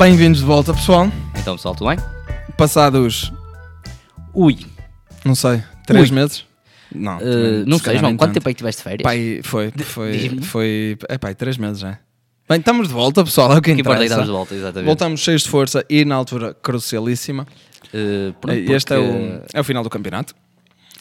Bem-vindos de volta, pessoal. Então, pessoal, tudo bem? Passados, Ui, não sei, três Ui. meses? Não, uh, também, não se sei, João, quanto tanto. tempo é que tiveste férias? Pai, foi, foi, foi, é pai, três meses já. Bem, estamos de volta, pessoal, é o que que importa é estamos de volta, exatamente. Voltamos cheios de força e na altura crucialíssima. Uh, pronto, este é porque- o, é o final do campeonato.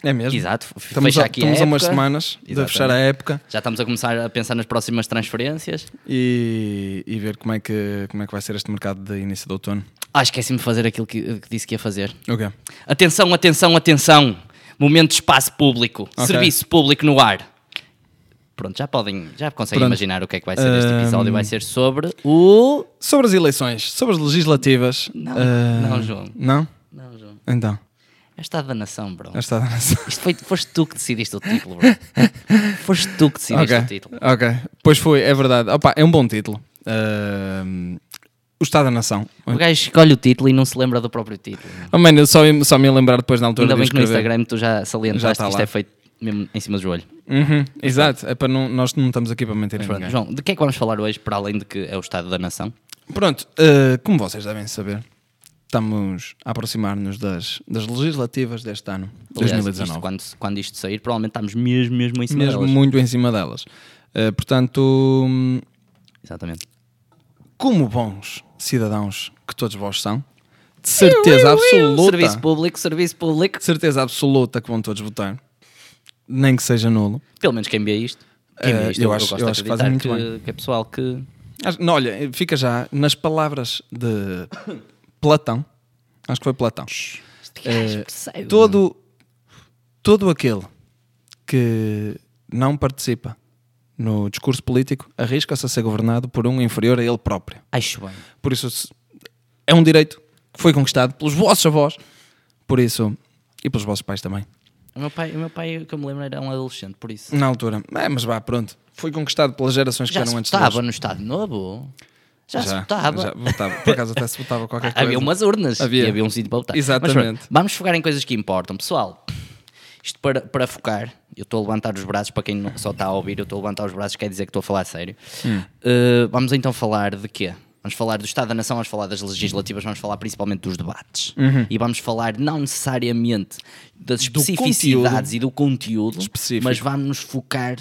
É mesmo. Exato, Estamos, a, aqui estamos a a umas semanas de Exatamente. fechar a época Já estamos a começar a pensar nas próximas transferências. e, e ver como é, que, como é que vai ser este mercado de início de outono. Ah, esqueci-me de fazer aquilo que, que disse que ia fazer. O quê? Atenção, atenção, atenção! Momento de espaço público, Ok. serviço público no ar. Pronto, já podem, já conseguem Pronto. imaginar o que é que vai ser este Ahm. episódio. Vai ser sobre o. Sobre as eleições, sobre as legislativas. Não, ah, não, João. Não? Não, João. Então, É Estado da Nação, bro. esta é a nação. Isto foi, foste tu que decidiste o título, bro. foste tu que decidiste Ok, o título. ok. Pois foi, é verdade. Opa, é um bom título. Ahm, o Estado da Nação. O gajo escolhe o título e não se lembra do próprio título. Oh, mano, eu só, só me lembrar depois na altura Ainda bem que no. Instagram tu já Já salientaste está que isto lá. é feito mesmo em cima do joelho. Uhum, exato, é para não, nós não estamos aqui para mentir. João, de que é que vamos falar hoje, para além de que é o Estado da Nação? Pronto, uh, como vocês devem saber, estamos a aproximar-nos das, das legislativas deste ano, Aliás, 2019. isto, quando, quando isto sair, provavelmente estamos mesmo, mesmo em cima Mesmo delas. muito em cima delas. Uh, portanto, Exatamente. como bons cidadãos que todos vós são, de certeza absoluta, Serviço público, serviço público. de certeza absoluta que vão todos votar, nem que seja nulo. Pelo menos quem vê isto. Quem vê Eh, isto eu eu, acho- eu acho que fazem muito que, que é pessoal que... Não, olha, fica já nas palavras de Platão, acho que foi Platão. Percebe. todo, todo aquele que não participa no discurso político arrisca-se a ser governado por um inferior a ele próprio. Acho bem. Por isso é um direito que foi conquistado pelos vossos avós, por isso, e pelos vossos pais também. O meu pai, o meu pai, que eu me lembro, era um adolescente, por isso. Na altura, é, mas vá, pronto. Foi conquistado pelas gerações que Já eram antes deles. no Estado Novo? Já, se votava. já votava. Por acaso até se votava qualquer coisa. Havia umas urnas Havia. e havia um sítio para votar. Exatamente. Mas, pronto, vamos focar em coisas que importam. Pessoal, isto para, para focar, eu estou a levantar os braços, para quem só está a ouvir, eu estou a levantar os braços, quer dizer que estou a falar a sério. Hum. Uh, vamos então falar de quê? Vamos falar do Estado da Nação, vamos falar das legislativas, vamos falar principalmente dos debates. E vamos falar não necessariamente das Uhum. Do especificidades conteúdo. e do conteúdo, Específico. mas vamos nos focar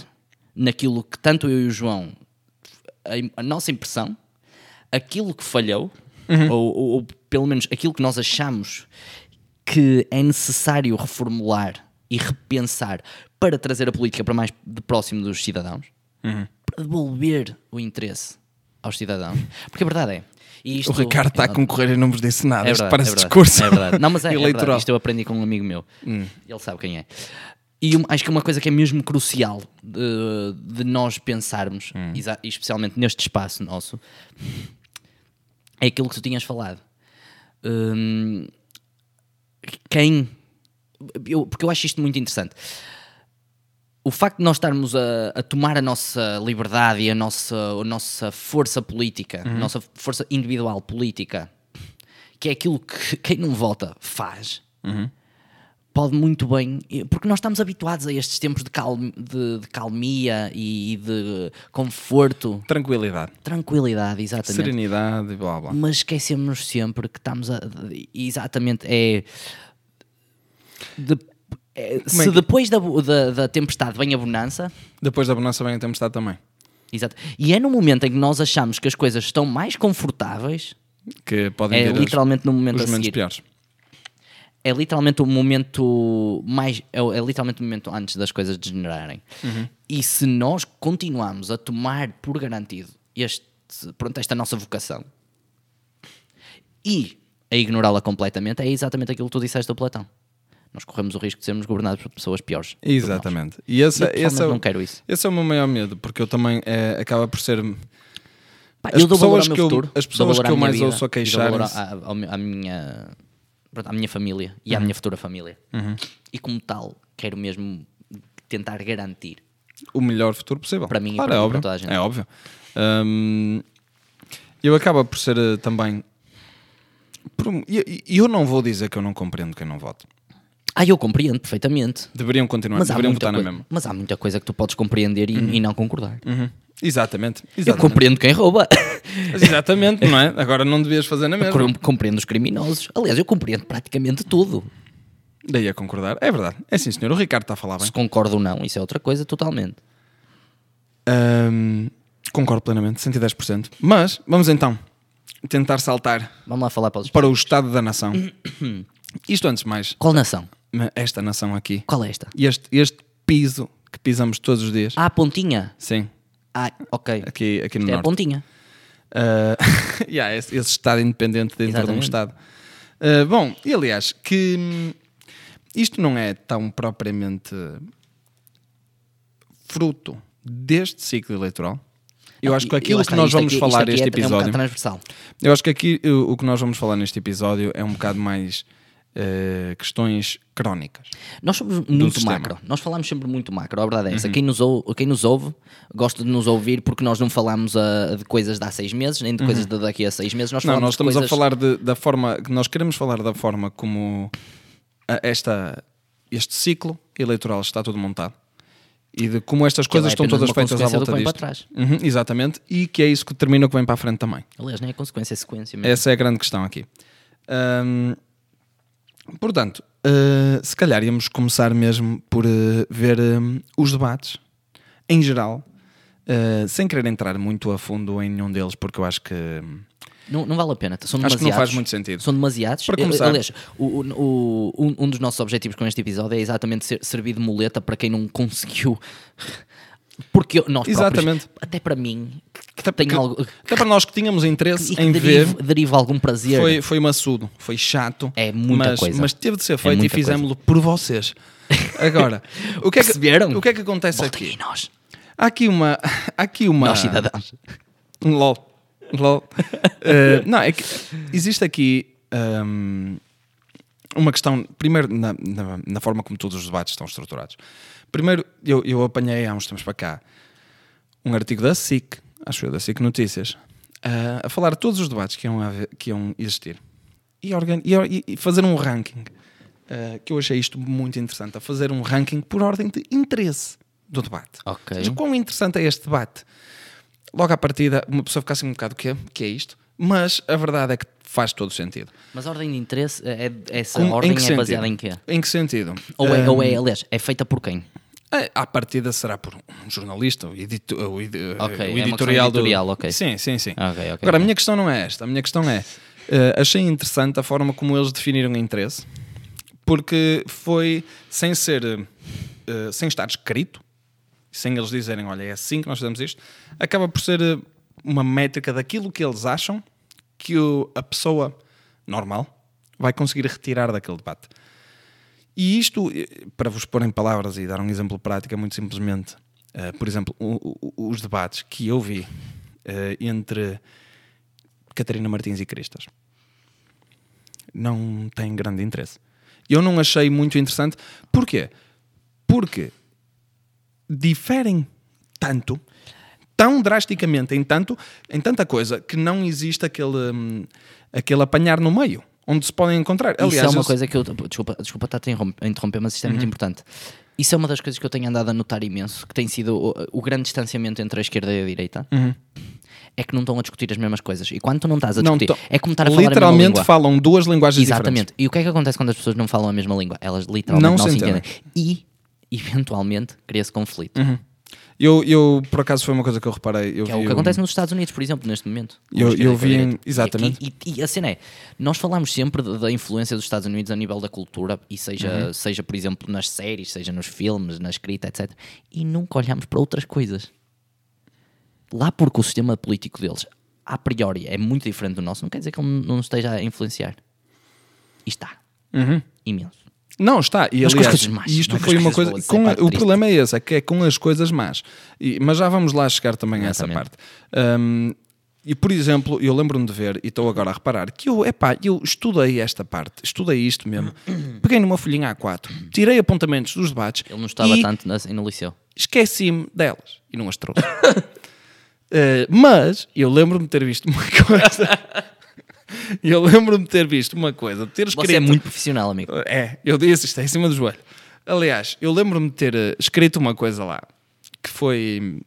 naquilo que tanto eu e o João, a, a nossa impressão, aquilo que falhou, Uhum. ou, ou- ou pelo menos aquilo que nós achamos que é necessário reformular e repensar para trazer a política para mais de próximo dos cidadãos, Uhum. para devolver o interesse aos cidadãos. Porque a verdade é. isto- O Ricardo está a concorrer e não vos disse nada. é verdade, parece é verdade, discurso É verdade. Não, mas é, é verdade. eleitoral. Hum. Isto eu aprendi com um amigo meu. Ele sabe quem é. E acho que uma coisa que é mesmo crucial de, de nós pensarmos, Hum. especialmente neste espaço nosso, é aquilo que tu tinhas falado. Hum, quem. eu- porque eu acho isto muito interessante. O facto de nós estarmos a, a tomar a nossa liberdade e a nossa, a nossa força política, Uhum. a nossa força individual política, que é aquilo que quem não vota faz, Uhum. Pode muito bem, porque nós estamos habituados a estes tempos de, calm, de, de calmia e, e de conforto, Tranquilidade, tranquilidade, exatamente. serenidade e blá blá. Mas esquecemos sempre que estamos a. Exatamente, é. de- é, é se que- depois da, da, da tempestade vem a bonança, Depois da bonança vem a tempestade também. exato, e é no momento em que nós achamos que as coisas estão mais confortáveis, Que podem é literalmente no momento os a seguir. piores. É literalmente o momento mais. É, é literalmente o momento antes das coisas degenerarem. Uhum. E se nós continuarmos a tomar por garantido este, pronto, esta nossa vocação e a ignorá-la completamente, é exatamente aquilo que tu disseste ao Platão. Nós corremos o risco de sermos governados por pessoas piores. Exatamente. E esse, Eu, esse, é não quero isso. esse é o meu maior medo, porque eu também é, acaba por ser. Pá, As pessoas meu que eu- futuro, as pessoas que eu mais vida, ouço a queixarem-se- à, à minha, pronto, à minha família e à minha futura família. E como tal, quero mesmo tentar garantir. o melhor futuro possível. Para mim e Claro, para é mim, óbvio. para toda a gente. É óbvio. Hum, eu acaba por ser eh, também. E e eu não vou dizer que eu não compreendo quem não vota. Ah, eu compreendo perfeitamente. Deveriam continuar, Mas deveriam votar na mesma. mas há muita coisa que tu podes compreender e, e não concordar. Uhum. Exatamente. Eu exatamente. compreendo quem rouba. Mas exatamente, não é? Agora não devias fazer na mesma. Eu compreendo os criminosos. Aliás, eu compreendo praticamente tudo. Daí a concordar. É verdade. É sim, senhor. O Ricardo está a falar bem. Se concordo ou não, isso é outra coisa totalmente. Concordo plenamente, 110%. Mas vamos então tentar saltar Vamos lá falar para os... para o Estado da Nação. Isto antes de mais, Qual nação? esta nação aqui, Qual é esta? este, este piso que pisamos todos os dias. Ah, a pontinha. Sim, Ah, ok. aqui, aqui no Isto é a Norte. pontinha. Ah, yeah, esse, esse Estado independente dentro de um Exatamente. Estado. Ah, bom, e aliás, que hum, isto não é tão propriamente fruto deste ciclo eleitoral. Eu acho que aquilo que está, nós vamos aqui- falar neste é, É um episódio. bocado transversal. Eu acho que aqui o, o que nós vamos falar neste episódio é um bocado mais eh, questões crónicas. Nós somos muito sistema. Uhum. macro. Nós falamos sempre muito macro. A verdade é essa. Quem, nos ouve, quem nos ouve gosta de nos ouvir porque nós não falamos ah, de coisas de há seis meses, nem de coisas de daqui a seis meses. Nós Uhum. Não, nós estamos coisas... a falar de- da forma que nós queremos falar da forma como a- esta, este ciclo eleitoral está todo montado e de como estas coisas estão todas feitas à volta disto. para trás. Uhum, exatamente, e que é isso que termina o que vem para a frente também. Aliás, nem é consequência, é sequência mesmo. Essa é a grande questão aqui. Ahm, portanto, ah, se calhar íamos começar mesmo por ah, ver ahm, os debates em geral, ah, sem querer entrar muito a fundo em nenhum deles, porque eu acho que Não, não vale a pena. São Acho que não demasiados. faz muito sentido. São demasiados. Para Eh, começar. Aliás, o- o- o- um, um dos nossos objetivos com este episódio é exatamente ser, servir de muleta para quem não conseguiu. Porque nós próprios, Exatamente. até para mim, que que- algo, até para nós que tínhamos interesse e que em deriva, ver, deriva algum prazer. foi, foi maçudo, foi chato, É muita mas, coisa. mas teve de ser feito e muita fizemos-lo por vocês. Agora, o que, é que, Perceberam? o que é que acontece aqui? nós, Há aqui uma. Há aqui uma nós cidadãos. LOL. LOL. Eh, não, é que existe aqui ahm, uma questão. Primeiro, na, na, na forma como todos os debates estão estruturados. Primeiro, eu, eu apanhei há uns tempos para cá um artigo da SIC, acho eu, da SIC Notícias, ah, a falar de todos os debates que iam, haver- que iam existir e, organ- e e- fazer um ranking. ah, que eu achei isto muito interessante, a fazer um ranking por ordem de interesse do debate. Ok. Ou seja, quão interessante é este debate? Logo à partida, uma pessoa fica assim um bocado, o quê? O que é isto? Mas a verdade é que faz todo o sentido. Mas a ordem de interesse, é, essa Com- ordem é sentido? baseada em quê? Em que sentido? Ou é, Ah, ou é, aliás, é feita por quem? é, À partida será por um jornalista, o, edito- o edi- Ok, o é questão editorial, do- editorial, ok. Sim, sim, sim. Ok, ok, Agora, a minha questão não é esta. A minha questão é: eh, achei interessante a forma como eles definiram interesse, porque foi sem ser, eh, sem estar escrito, sem eles dizerem, olha, é assim que nós fazemos isto, acaba por ser eh, uma métrica daquilo que eles acham que o- a pessoa normal vai conseguir retirar daquele debate. E isto, eh, para vos pôr em palavras e dar um exemplo prático, é muito simplesmente, eh, por exemplo, o- o- os debates que eu vi eh, entre Catarina Martins e Cristas não têm grande interesse. Eu não achei muito interessante. Porquê? Porque diferem tanto, tão drasticamente em, tanto, em tanta coisa, que não existe aquele, hum, aquele apanhar no meio, onde se podem encontrar. Isso Aliás, é uma eu- coisa que eu. Desculpa, desculpa estar a interrom- a interromper, mas isto é muito Uhum. importante. Isso é uma das coisas que eu tenho andado a notar imenso, que tem sido o, o grande distanciamento entre a esquerda e a direita. É que não estão a discutir as mesmas coisas. E quando tu não estás a Uhum. não discutir, to- é como estar a falar a mesma literalmente língua. falam duas linguagens Exatamente. E o que é que acontece quando as pessoas não falam a mesma língua? Elas literalmente Não não, se entendem. E, eventualmente, cria-se conflito. diferentes. Eu, eu, por acaso, foi uma coisa que eu reparei. Eu Que é o que um- acontece nos Estados Unidos, por exemplo, neste momento. Eu- eu vi em- exatamente. E, e- e a cena é, nós falamos sempre da influência dos Estados Unidos a nível da cultura, e seja, Uhum. seja, por exemplo, nas séries, seja nos filmes, na escrita, etc. E nunca olhamos para outras coisas. Lá porque o sistema político deles, a priori, é muito diferente do nosso, não quer dizer que ele não esteja a influenciar. E está. Uhum. Imenso. Não, está. E Mas com as aliás, coisas más, isto é com foi uma coisa. com é pá, o triste. problema é esse, é que é com as coisas más. E- mas já vamos lá chegar também a essa parte. Um, e por exemplo, eu lembro-me de ver, e estou agora a reparar, que eu, epá, eu estudei esta parte, estudei isto mesmo, peguei numa folhinha A4, tirei apontamentos dos debates Ele não estava e tanto assim no liceu. esqueci-me delas e não as trouxe. Uh, mas eu lembro-me de ter visto uma coisa. eu lembro-me de ter visto uma coisa, de ter escrito. Você é muito profissional, amigo. É, eu disse isto é em cima do joelho. Aliás, eu lembro-me de ter eh, escrito uma coisa lá que foi.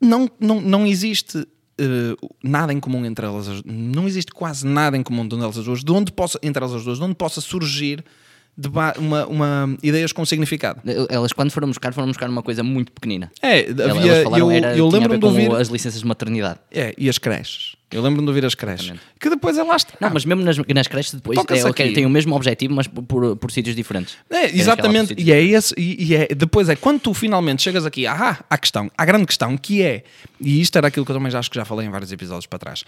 Não, não, não existe eh, nada em comum entre elas, as- não existe quase nada em comum de elas as duas, de onde possa, entre elas as duas, de onde possa surgir uma, uma ideias com significado. Elas, quando foram buscar, foram buscar uma coisa muito pequenina. É, Elas havia, falaram, eu, era, eu lembro-me de ouvir. as licenças de maternidade. É, e as creches. Eu lembro-me de ouvir as creches. Exatamente. Que depois é lá está. Não, mas mesmo nas, nas creches depois é, ok, aqui. tem o mesmo objetivo, mas por, por, por sítios diferentes. É, exatamente, e é esse, e, e é, depois é quando tu finalmente chegas aqui ah, à questão, à grande questão, que é, e isto era aquilo que eu também já acho que já falei em vários episódios para trás,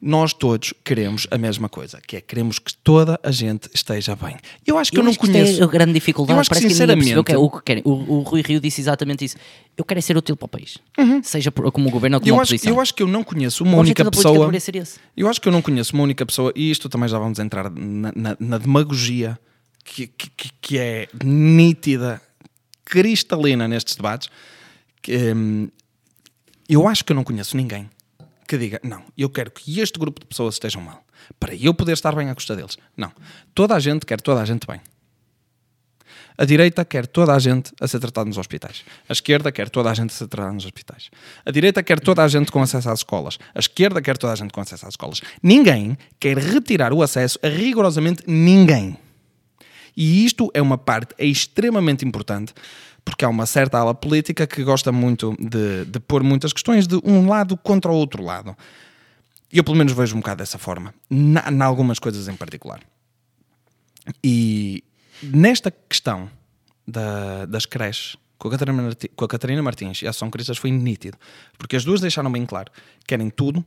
nós todos queremos a mesma coisa, que é queremos que toda a gente esteja bem. Eu acho que eu, não acho que isto conheço. é a grande dificuldade. Eu acho que, sinceramente- que é o que querem. O, o Rui Rio disse exatamente isso. Eu quero é ser útil para o país. Seja por- como governo ou como Uhum. Eu acho, oposição. eu acho que eu não conheço uma O única pessoa. deveria ser esse. Eu acho que eu não conheço uma única pessoa, e isto também já vamos entrar na, na- na demagogia que, que- que- que é nítida, cristalina nestes debates. que, hum, eu acho que eu não conheço ninguém que diga: não, eu quero que este grupo de pessoas estejam mal para eu poder estar bem à custa deles. Não. Toda a gente quer toda a gente bem. A direita quer toda a gente a ser tratada nos hospitais. A esquerda quer toda a gente a ser tratada nos hospitais. A direita quer toda a gente com acesso às escolas. A esquerda quer toda a gente com acesso às escolas. Ninguém quer retirar o acesso a rigorosamente ninguém. E isto é uma parte extremamente importante, porque há uma certa ala política que gosta muito de, de pôr muitas questões de um lado contra o outro lado. E eu, pelo menos, vejo um bocado dessa forma, na algumas coisas em particular. E nesta questão da- das creches, com a, Catarina Marti- com a Catarina Martins e a Ação Cristas foi nítido, porque as duas deixaram bem claro: querem tudo,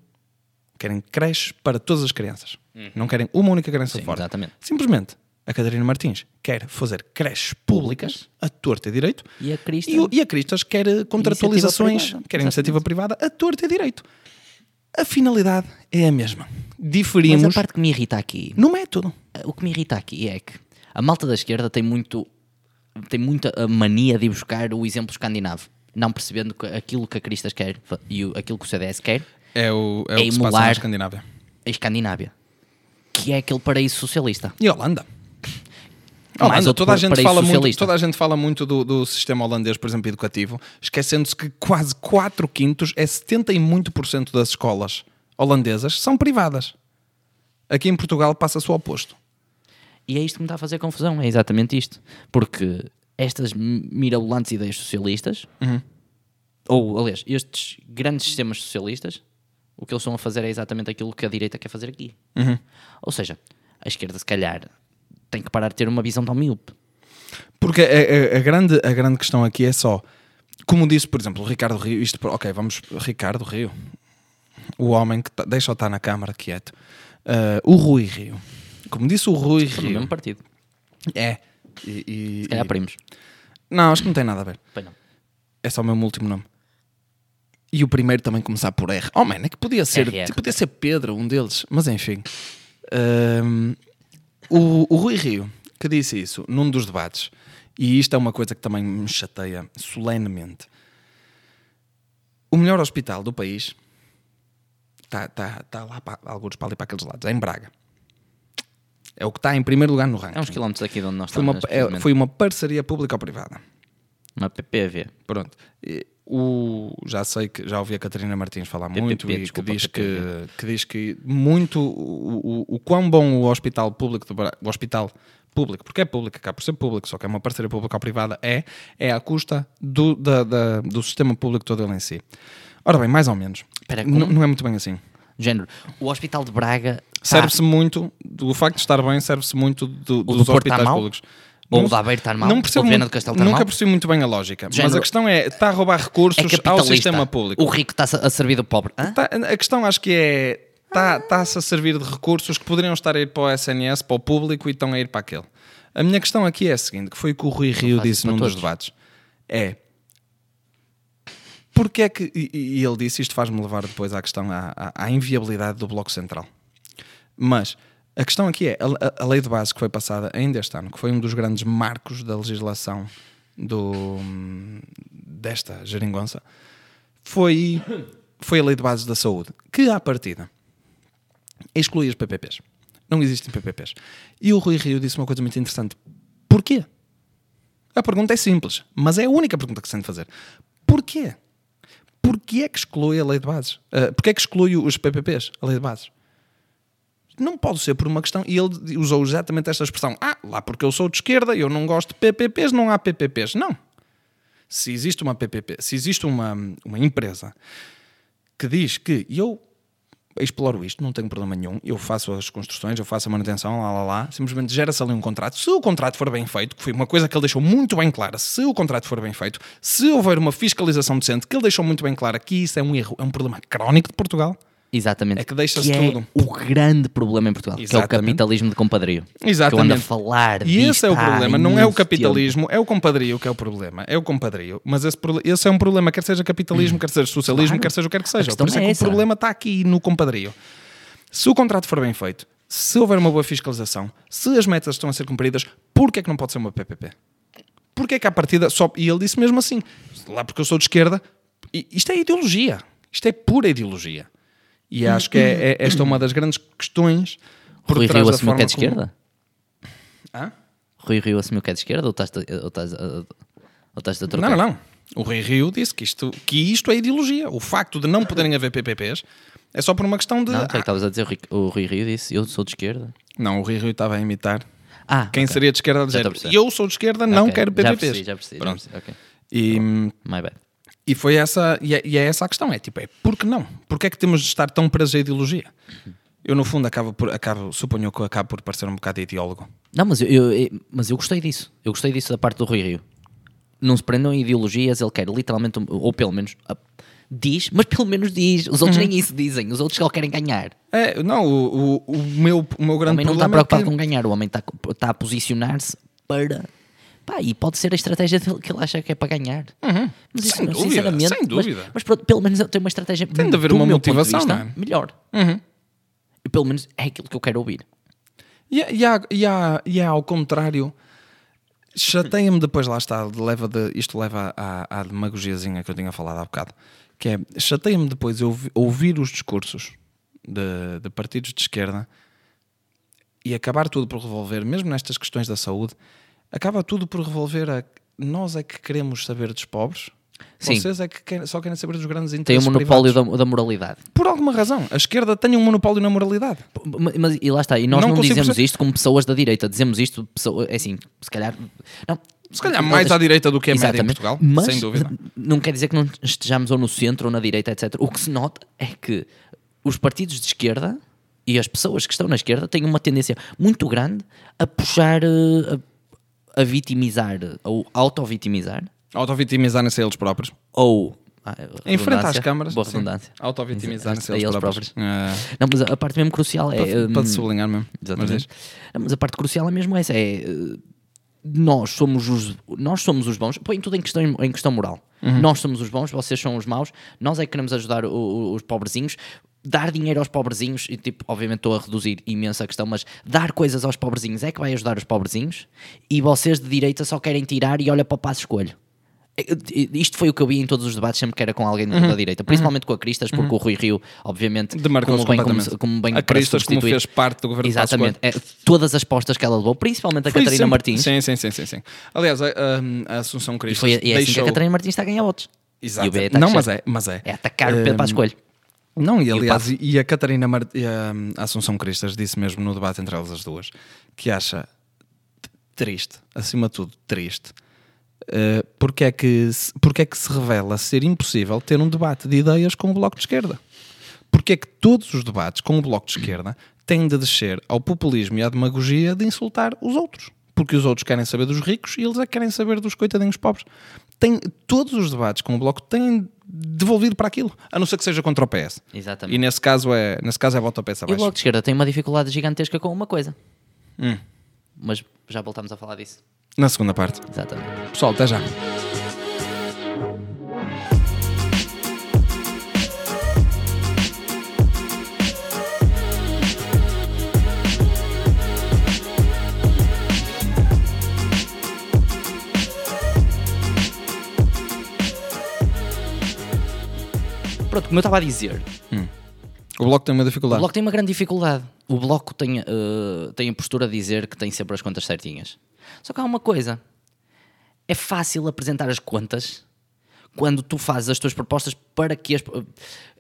querem creches para todas as crianças, não querem uma única criança Sim, de fora. exatamente. Simplesmente, a Catarina Martins quer fazer creches públicas a torta e direito. E a Crista- E, e a Cristas quer eh, contratualizações, privada, quer iniciativa privada a torta e direito. A finalidade é a mesma. Diferimos Mas a parte que me irrita aqui, no método. o que me irrita aqui é que a malta da esquerda tem muito tem muita a mania de ir buscar o exemplo escandinavo, não percebendo que aquilo que a Cristas quer e o- aquilo que o CDS quer É o, é É o que se passa na Escandinávia. a Escandinávia, que é aquele paraíso socialista. E Holanda. Mais Holanda, outro toda, a gente fala muito, socialista. toda a gente fala muito do, do sistema holandês, por exemplo, educativo, esquecendo-se que quase 4 quintos, é 70 e muito por cento das escolas holandesas são privadas. Aqui em Portugal passa-se o oposto. E é isto que me está a fazer confusão, é exatamente isto. Porque estas mirabolantes ideias socialistas, ou aliás, estes grandes sistemas socialistas, o que eles estão a fazer é exatamente aquilo que a direita quer fazer aqui. Ou seja, a esquerda, se calhar, tem que parar de ter uma visão tão míope. Porque a, a- a grande, a grande questão aqui é só, como disse, por exemplo, o Ricardo Rio, isto, ok, vamos, Ricardo Rio, o homem que tá, deixa-o estar na Câmara quieto, Ah, o Rui Rio, como disse o Rui Rio, mesmo partido. é, e, e- Se calhar e- primos. não, acho que não tem nada a ver, Pois não. é só o meu último nome. E o primeiro também começar por R. Oh, man, é que podia ser, RR. tipo, podia ser Pedro, um deles, mas enfim. Ahm, o, o Rui Rio, que disse isso num dos debates, e isto é uma coisa que também me chateia solenemente. O melhor hospital do país está tá, tá lá para alguns para ali para aqueles lados, é em Braga. É o que está em primeiro lugar no ranking. É uns quilómetros daqui de onde nós foi, estamos. uma, é- foi uma parceria pública-privada. Uma PPV. Pronto. E O, já sei que já ouvi a Catarina Martins falar PPP, muito e que desculpa, diz que, PPP. que diz que muito o, o, o quão bom o hospital público Braga, o hospital público, porque é público, acaba por ser público, só que é uma parceria pública ou privada, é, é à custa do, da, da- do sistema público todo ele em si. Ora bem, mais ou menos. Espera, N- como? não é muito bem assim. Género. O Hospital de Braga. Tá- Serve-se muito, do facto de estar bem, serve-se muito do, do dos Porto está hospitais públicos. Ou o da Aveiro está mal? Não Ou percebo o de do Castelo está nunca percebi muito bem a lógica. Mas Género- a questão é, está a roubar recursos É ao sistema público. O rico está a servir do pobre. Tá- a questão acho que é está-se a servir de recursos que poderiam estar a ir para o SNS, para o público e estão a ir para aquele. A minha questão aqui é a seguinte, que foi o que o Rui Rio disse num dos todos. debates. É porque é que, e, e ele disse, isto faz-me levar depois à questão, à, à- à inviabilidade do Bloco Central. Mas a questão aqui é, a, a lei de base que foi passada ainda este ano, que foi um dos grandes marcos da legislação do, desta geringonça, foi, foi a lei de bases da saúde, que à partida exclui as PPPs. Não existem PPPs. E o Rui Rio disse uma coisa muito interessante. Porquê? A pergunta é simples, mas é a única pergunta que se tem de fazer. Porquê? porquê é que exclui a lei de bases? Uh, porquê é que exclui os PPPs, a lei de bases? Não pode ser por uma questão, e ele usou exatamente esta expressão, ah, lá porque eu sou de esquerda eu não gosto de PPPs, não há PPPs. Não. Se existe uma PPP, se existe uma, uma empresa que diz que eu exploro isto, não tenho problema nenhum, eu faço as construções, eu faço a manutenção, lá lá lá, simplesmente gera-se ali um contrato. Se o contrato for bem feito, que foi uma coisa que ele deixou muito bem clara, se o contrato for bem feito, se houver uma fiscalização decente, que ele deixou muito bem clara que isso é um erro, é um problema crónico de Portugal, Exatamente. É que deixa-se é tudo. o grande problema em Portugal, que é o Exatamente. capitalismo de compadrio. Exatamente. Que eu a falar E esse é o problema, não é o capitalismo, é o compadrio que é o problema. É o compadrio. Mas esse, esse é um problema, quer seja capitalismo, quer seja socialismo, Claro. quer seja o que quer que seja. Por isso é é que essa. o problema está aqui no compadrio. Se o contrato for bem feito, se houver uma boa fiscalização, se as metas estão a ser cumpridas, porquê é que não pode ser uma PPP? Porquê é que à partida só... E ele disse mesmo assim, lá porque eu sou de esquerda, isto é ideologia. Isto é pura ideologia. E acho que é, é- esta é uma das grandes questões por Rui Rio assumiu que é de como- esquerda? Hã? Rui Rio assumiu que é de esquerda ou estás ou estás a- ou estás a trocar? Não, não, não. O Rui Rio disse que isto, que isto é ideologia. O facto de não poderem haver PPPs é só por uma questão de. Não, tu é que Ah, estavas a dizer, o Rui- o Rio disse, eu sou de esquerda. não, o Rui Rio estava a imitar. Ah, Quem ok. seria de esquerda a dizer eu sou de esquerda, não Ok, quero Já PPPs. percebi, já percebi, já Pronto. percebi. ok. E, My bad. E foi essa, e é, e é essa a questão: é tipo, é por que não? Porquê é que temos de estar tão presos à ideologia? Eu, no fundo, acabo, por, acabo suponho que acabo por parecer um bocado ideólogo. Não, mas eu, eu- eu- mas eu gostei disso. Eu gostei disso da parte do Rui Rio. Não se prendam em ideologias, ele quer literalmente, ou pelo menos diz, mas pelo menos diz. Os Uhum. outros nem isso dizem, os outros só querem ganhar. É, não, o, o, o meu, o meu O grande homem não está problema preocupado é que... com ganhar, o homem está, está a posicionar-se para. Pá, e pode ser a estratégia dele que ele acha que é para ganhar. Mas Sem dúvida, sinceramente, sem mas- dúvida. Mas, pronto, pelo menos tem uma estratégia. Tem de haver uma motivação, vista, não é? Melhor. E pelo menos é aquilo que eu quero ouvir. E, e, há, e, há, e há ao contrário, chateia-me depois, lá está, leva de, isto leva à, à demagogiazinha que eu tinha falado há bocado, que é, chateia-me depois eu ouvi- ouvir os discursos de, de partidos de esquerda e acabar tudo por revolver, mesmo nestas questões da saúde, acaba tudo por revolver a nós é que queremos saber dos pobres, Sim. vocês é que querem- só querem saber dos grandes Tem o interesses monopólio da, da moralidade. Por alguma razão, a esquerda tem um monopólio na moralidade. Mas, mas- e lá está, e nós Não não, dizemos perceber- isto como pessoas da direita, dizemos isto, pessoa, é assim, se calhar. Não, Se calhar mais à direita do que a média em Exatamente. Portugal, mas sem dúvida. Não quer dizer que não estejamos ou no centro ou na direita, etc. O que se nota é que os partidos de esquerda e as pessoas que estão na esquerda têm uma tendência muito grande a puxar, eh, a, a vitimizar ou auto-vitimizar Autovitimizarem-se eles próprios. ou. ah, Em frente às câmaras. Boa redundância. Autovitimizarem-se A a eles eles próprios. É, Não, mas a parte mesmo crucial é. para, para hum, sublinhar mesmo. Mas Exatamente. diz. Não, mas a parte crucial é mesmo essa: é eh, nós somos os, nós somos os bons, põe tudo em questão, em questão moral. Uhum. Nós somos os bons, vocês são os maus, nós é que queremos ajudar o- o- os pobrezinhos. Dar dinheiro aos pobrezinhos, e tipo, obviamente estou a reduzir imenso a questão, mas dar coisas aos pobrezinhos é que vai ajudar os pobrezinhos e vocês de direita só querem tirar e olha para o passo escolho. É, Isto foi o que eu vi em todos os debates, sempre que era com alguém Uhum. da direita, principalmente com a Cristas, porque o Rui Rio, obviamente, como bem, como, como bem A Cristas, como fez parte do governo Exatamente. É, todas as postas que ela levou, principalmente a Foi Catarina sempre- Martins. Sim, sim, sim, sim, sim. Aliás, a, a- a Assunção E, Cristas foi, e é assim que deixou... a Catarina Martins está a ganhar votos. Exato. E Não, mas é, mas é. É atacar o Pedro Passos Coelho. Não, e aliás, Passo. e, a Catarina Mar... e a, a Assunção Cristas disse mesmo no debate entre elas as duas que acha triste, acima de tudo, triste. eh, porque, é que, se- porque é que se revela ser impossível ter um debate de ideias com o Bloco de Esquerda? Porque é que todos os debates com o Bloco de Esquerda têm de descer ao populismo e à demagogia de insultar os outros? Porque os outros querem saber dos ricos e eles é que querem saber dos coitadinhos pobres. Tem, todos os debates com o Bloco têm devolvido para aquilo, a não ser que seja contra o PS. Exatamente. E nesse caso é, nesse caso é voto ao PS E o abaixo. Bloco de Esquerda tem uma dificuldade gigantesca com uma coisa. Hum. Mas já voltamos a falar disso. Na segunda parte. Exatamente. Pessoal, até já. Pronto, como eu estava a dizer, O Bloco tem uma o dificuldade. Bloco tem uma grande dificuldade. O Bloco tem, eh, tem a postura de dizer que tem sempre as contas certinhas. Só que há uma coisa. É fácil apresentar as contas quando tu fazes as tuas propostas para que as,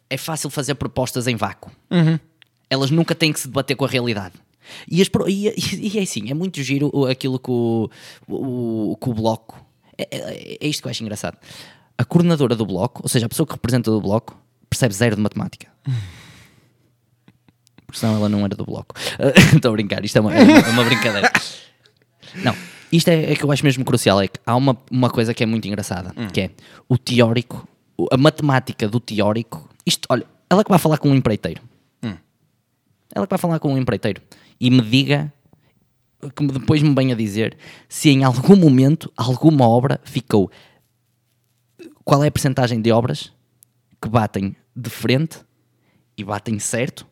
é fácil fazer propostas em vácuo. Elas nunca têm que se debater com a realidade. E, as e- e- é assim, é muito giro o- aquilo que o, o, que o bloco. É, é- é isto que eu acho engraçado. A coordenadora do bloco, ou seja, a pessoa que representa o bloco, percebe zero de matemática. Porque senão ela não era do bloco. Estou a brincar, isto é uma, é uma- é uma brincadeira. Não, isto é, é que eu acho mesmo crucial. É que há uma, uma coisa que é muito engraçada, que é o teórico, a matemática do teórico. Isto, olha, ela que vai falar com um empreiteiro. Ela que vai falar com um empreiteiro e me diga, que depois me venha dizer, se em algum momento alguma obra ficou. Qual é a percentagem de obras que batem de frente e batem certo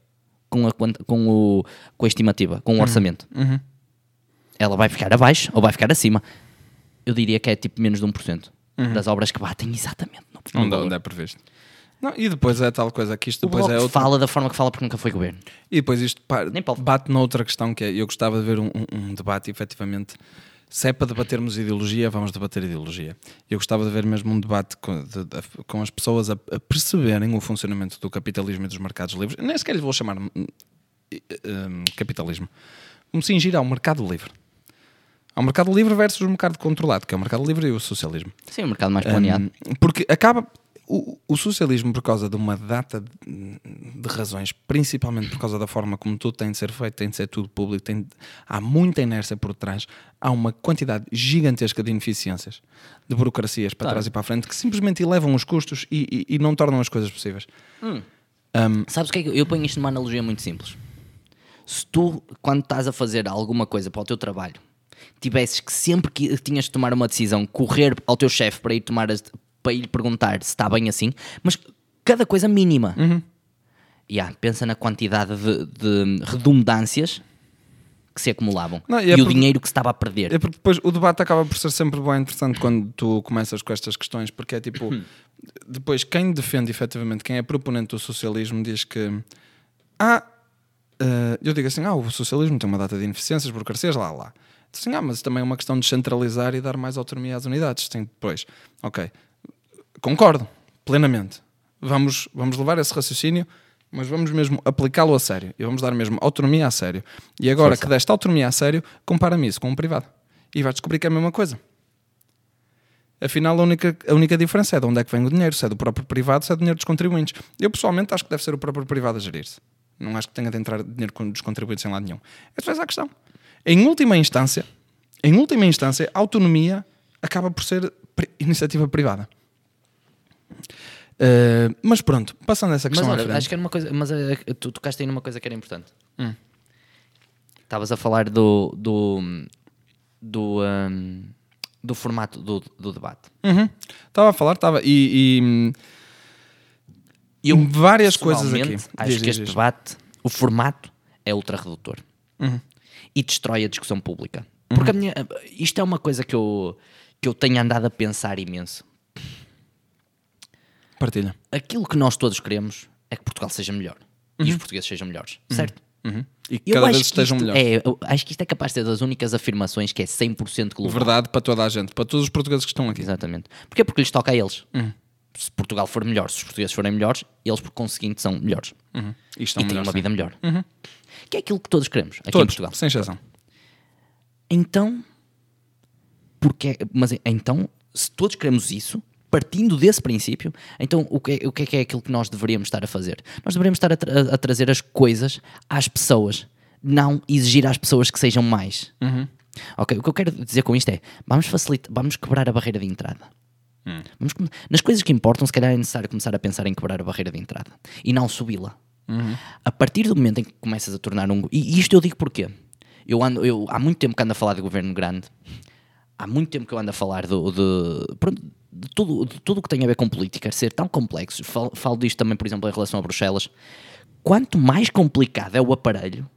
com a, com o, com a estimativa, com o orçamento? Ela vai ficar abaixo ou vai ficar acima? Eu diria que é tipo menos de 1% das obras que batem exatamente no, no Onde, onde é previsto. Não, e depois é tal coisa que isto O depois é outra. fala da forma que fala porque nunca foi governo. E depois isto pá, bate noutra questão que é, eu gostava de ver um, um- um debate, efetivamente, se é para debatermos ideologia, vamos debater ideologia. Eu gostava de ver mesmo um debate com, de- de- com as pessoas a, a perceberem o funcionamento do capitalismo e dos mercados livres. Nem sequer lhe vou chamar hum, hum, capitalismo. Vamos cingir ao mercado livre. Ao mercado livre versus o mercado controlado, que é o mercado livre e o socialismo. Sim, o mercado mais planeado. Um, porque acaba. O, o socialismo, por causa de uma data de, de razões, principalmente por causa da forma como tudo tem de ser feito, tem de ser tudo público, tem de- há muita inércia por trás, há uma quantidade gigantesca de ineficiências, de burocracias para Claro. trás e para a frente, que simplesmente elevam os custos e, e- e não tornam as coisas possíveis. Um, Sabes o que é que eu- eu ponho isto numa analogia muito simples? Se tu, quando estás a fazer alguma coisa para o teu trabalho, tivesses que sempre que tinhas de tomar uma decisão, correr ao teu chefe para ir tomar as- para ir perguntar se está bem assim, mas cada coisa mínima. Yeah, pensa na quantidade de, de redundâncias que se acumulavam Não, e e, é o dinheiro que se estava a perder. É porque depois o debate acaba por ser sempre bem interessante quando tu começas com estas questões, porque é tipo, depois quem defende efetivamente, quem é proponente do socialismo, diz que ah, eh, eu digo assim, ah, o socialismo tem uma data de ineficiências, burocracias, lá, lá. Assim, ah, mas também é uma questão de descentralizar e dar mais autonomia às unidades. Tem depois, ok, concordo, plenamente. Vamos, vamos levar esse raciocínio, mas vamos mesmo aplicá-lo a sério e vamos dar mesmo autonomia a sério. E agora Força. que deste autonomia a sério, compara-me isso com um privado e vais descobrir que é a mesma coisa. Afinal, a única, a única diferença é de onde é que vem o dinheiro, se é do próprio privado, se é do dinheiro dos contribuintes. Eu pessoalmente acho que deve ser o próprio privado a gerir-se. Não acho que tenha de entrar dinheiro dos contribuintes em lado nenhum. Essa é a questão. Em última instância, em última instância, a autonomia acaba por ser iniciativa privada. Uh, mas pronto, passando essa Mas questão à olha, acho que era uma coisa, mas eh, tu tocaste aí numa coisa que era importante. Hum. Estavas a falar do do do, hum, do formato do, do debate. Uhum. Estava a falar, estava. E, e, Eu, várias coisas aqui. Acho Diz, que diz, este diz. debate, o formato é ultra redutor Uhum. e destrói a discussão pública. Porque a minha, isto é uma coisa que eu, que eu tenho andado a pensar imenso. Partilha. Aquilo que nós todos queremos é que Portugal seja melhor e os portugueses sejam melhores, certo? Uhum. E que Eu cada vez estejam melhores. É, acho que isto é capaz de ser das únicas afirmações que é 100% global. Verdade para toda a gente, para todos os portugueses que estão aqui. Exatamente. Porquê? Porque lhes toca a eles. Uhum. Se Portugal for melhor, se os portugueses forem melhores, eles por conseguinte são melhores. Uhum. E estão e têm melhores, uma sim. vida melhor. Que é aquilo que todos queremos aqui em Todos, Portugal. sem exceção. Então, porque, mas então, se todos queremos isso, partindo desse princípio, então o que, é, o que é que é aquilo que nós deveríamos estar a fazer? Nós deveríamos estar a, tra- a trazer as coisas às pessoas, não exigir às pessoas que sejam mais. Ok, o que eu quero dizer com isto é, vamos facilitar, vamos quebrar a barreira de entrada. Vamos come- nas coisas que importam, se calhar é necessário começar a pensar em quebrar a barreira de entrada e não subi-la. A partir do momento em que começas a tornar um. E e isto eu digo porquê? Eu ando, eu, há muito tempo que ando a falar de governo grande, há muito tempo que eu ando a falar do- de, pronto, de tudo, de tudo o que tem a ver com política ser tão complexo. Falo, falo disto também, por exemplo, em relação a Bruxelas. Quanto mais complicado é o aparelho,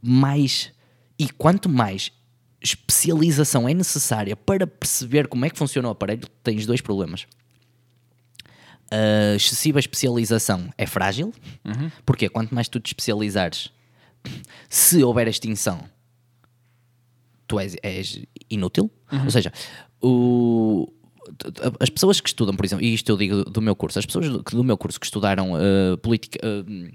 mais e quanto mais especialização é necessária para perceber como é que funciona o aparelho, tens dois problemas. A excessiva especialização é frágil, porque quanto mais tu te especializares, se houver extinção, tu és, és inútil. Ou seja, o, as pessoas que estudam, por exemplo, e isto eu digo do meu curso, as pessoas do, meu curso que estudaram uh, política, uh,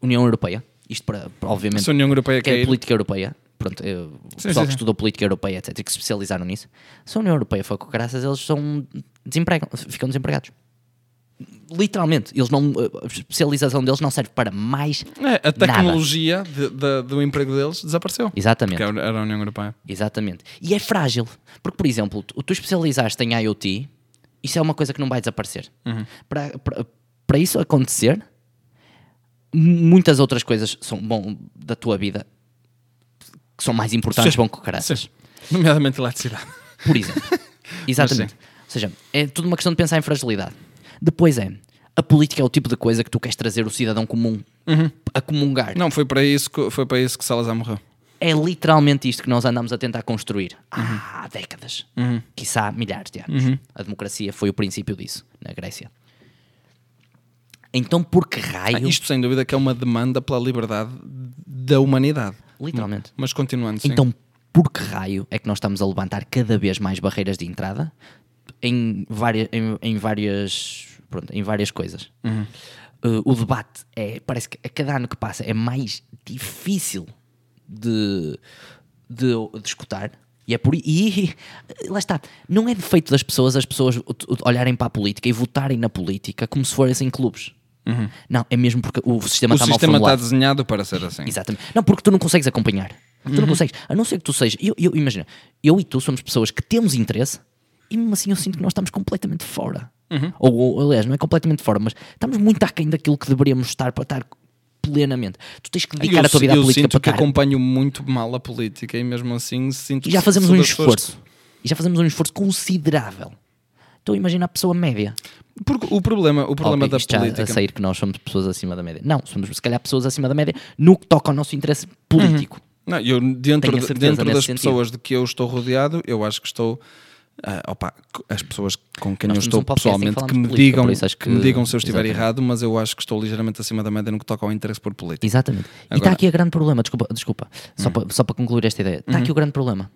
União Europeia, isto para, obviamente, Se a União Europeia que é política europeia, pronto, eh, o Sim, pessoal sim, que sim. estudou política europeia, etc, que se especializaram nisso, se a União Europeia for com graças, eles são desempregam, ficam desempregados. Literalmente, eles não, a especialização deles não serve para mais É, a tecnologia de- de- do emprego deles desapareceu. Exatamente. Que era a União Europeia. Exatamente. E é frágil. Porque, por exemplo, tu, tu especializaste em IoT, isso é uma coisa que não vai desaparecer. Para, para, para isso acontecer, muitas outras coisas são bom da tua vida que são mais importantes vão com caraças. Nomeadamente eletricidade. Por exemplo. Exatamente. Ou seja, é tudo uma questão de pensar em fragilidade. Depois é, a política é o tipo de coisa que tu queres trazer o cidadão comum a comungar. Não, foi para isso que, foi para isso que Salazar morreu. É literalmente isto que nós andamos a tentar construir Uhum. há décadas, quiçá milhares de anos. A democracia foi o princípio disso na Grécia. Então, por que raio? Ah, Isto sem dúvida que é uma demanda pela liberdade da humanidade. Literalmente. Mas continuando, sim. Então, por que raio é que nós estamos a levantar cada vez mais barreiras de entrada em várias, em, em várias, pronto, em várias coisas? Uhum. Uh, o debate é, parece que a cada ano que passa é mais difícil de, de, de escutar. E é por i- e lá está, não é defeito das pessoas as pessoas olharem para a política e votarem na política como se fossem clubes. Não, é mesmo porque o sistema o está mal sistema está desenhado para ser assim. Exatamente. Não, porque tu não consegues acompanhar. Tu Uhum. não consegues. A não ser que tu sejas. Eu, eu- imagina, eu e tu somos pessoas que temos interesse e mesmo assim eu sinto que nós estamos completamente fora. Uhum. Ou, aliás, não é completamente fora, mas estamos muito aquém daquilo que deveríamos estar para estar plenamente. Tu tens que dedicar eu a tua vida à eu política sinto para que estar. acompanho muito mal a política e mesmo assim sinto E já que fazemos um pessoas esforço. E já fazemos um esforço considerável. Então imagina a pessoa média. que- Porque o problema, o problema Ok, da política. a sair que nós somos pessoas acima da média. Não, somos se calhar pessoas acima da média no que toca ao nosso interesse político. Não, eu dentro, de- dentro das sentido. pessoas de que eu estou rodeado, eu acho que estou. Ah, opa, as pessoas com quem Nós eu estou um que pessoalmente que me, política, digam, isso que me digam se eu estiver Exatamente. errado, mas eu acho que estou ligeiramente acima da média no que toca ao interesse por política. Exatamente. e está Agora- aqui a grande problema, desculpa, desculpa só Hum. para só para concluir esta ideia. Está aqui Uhum. o grande problema.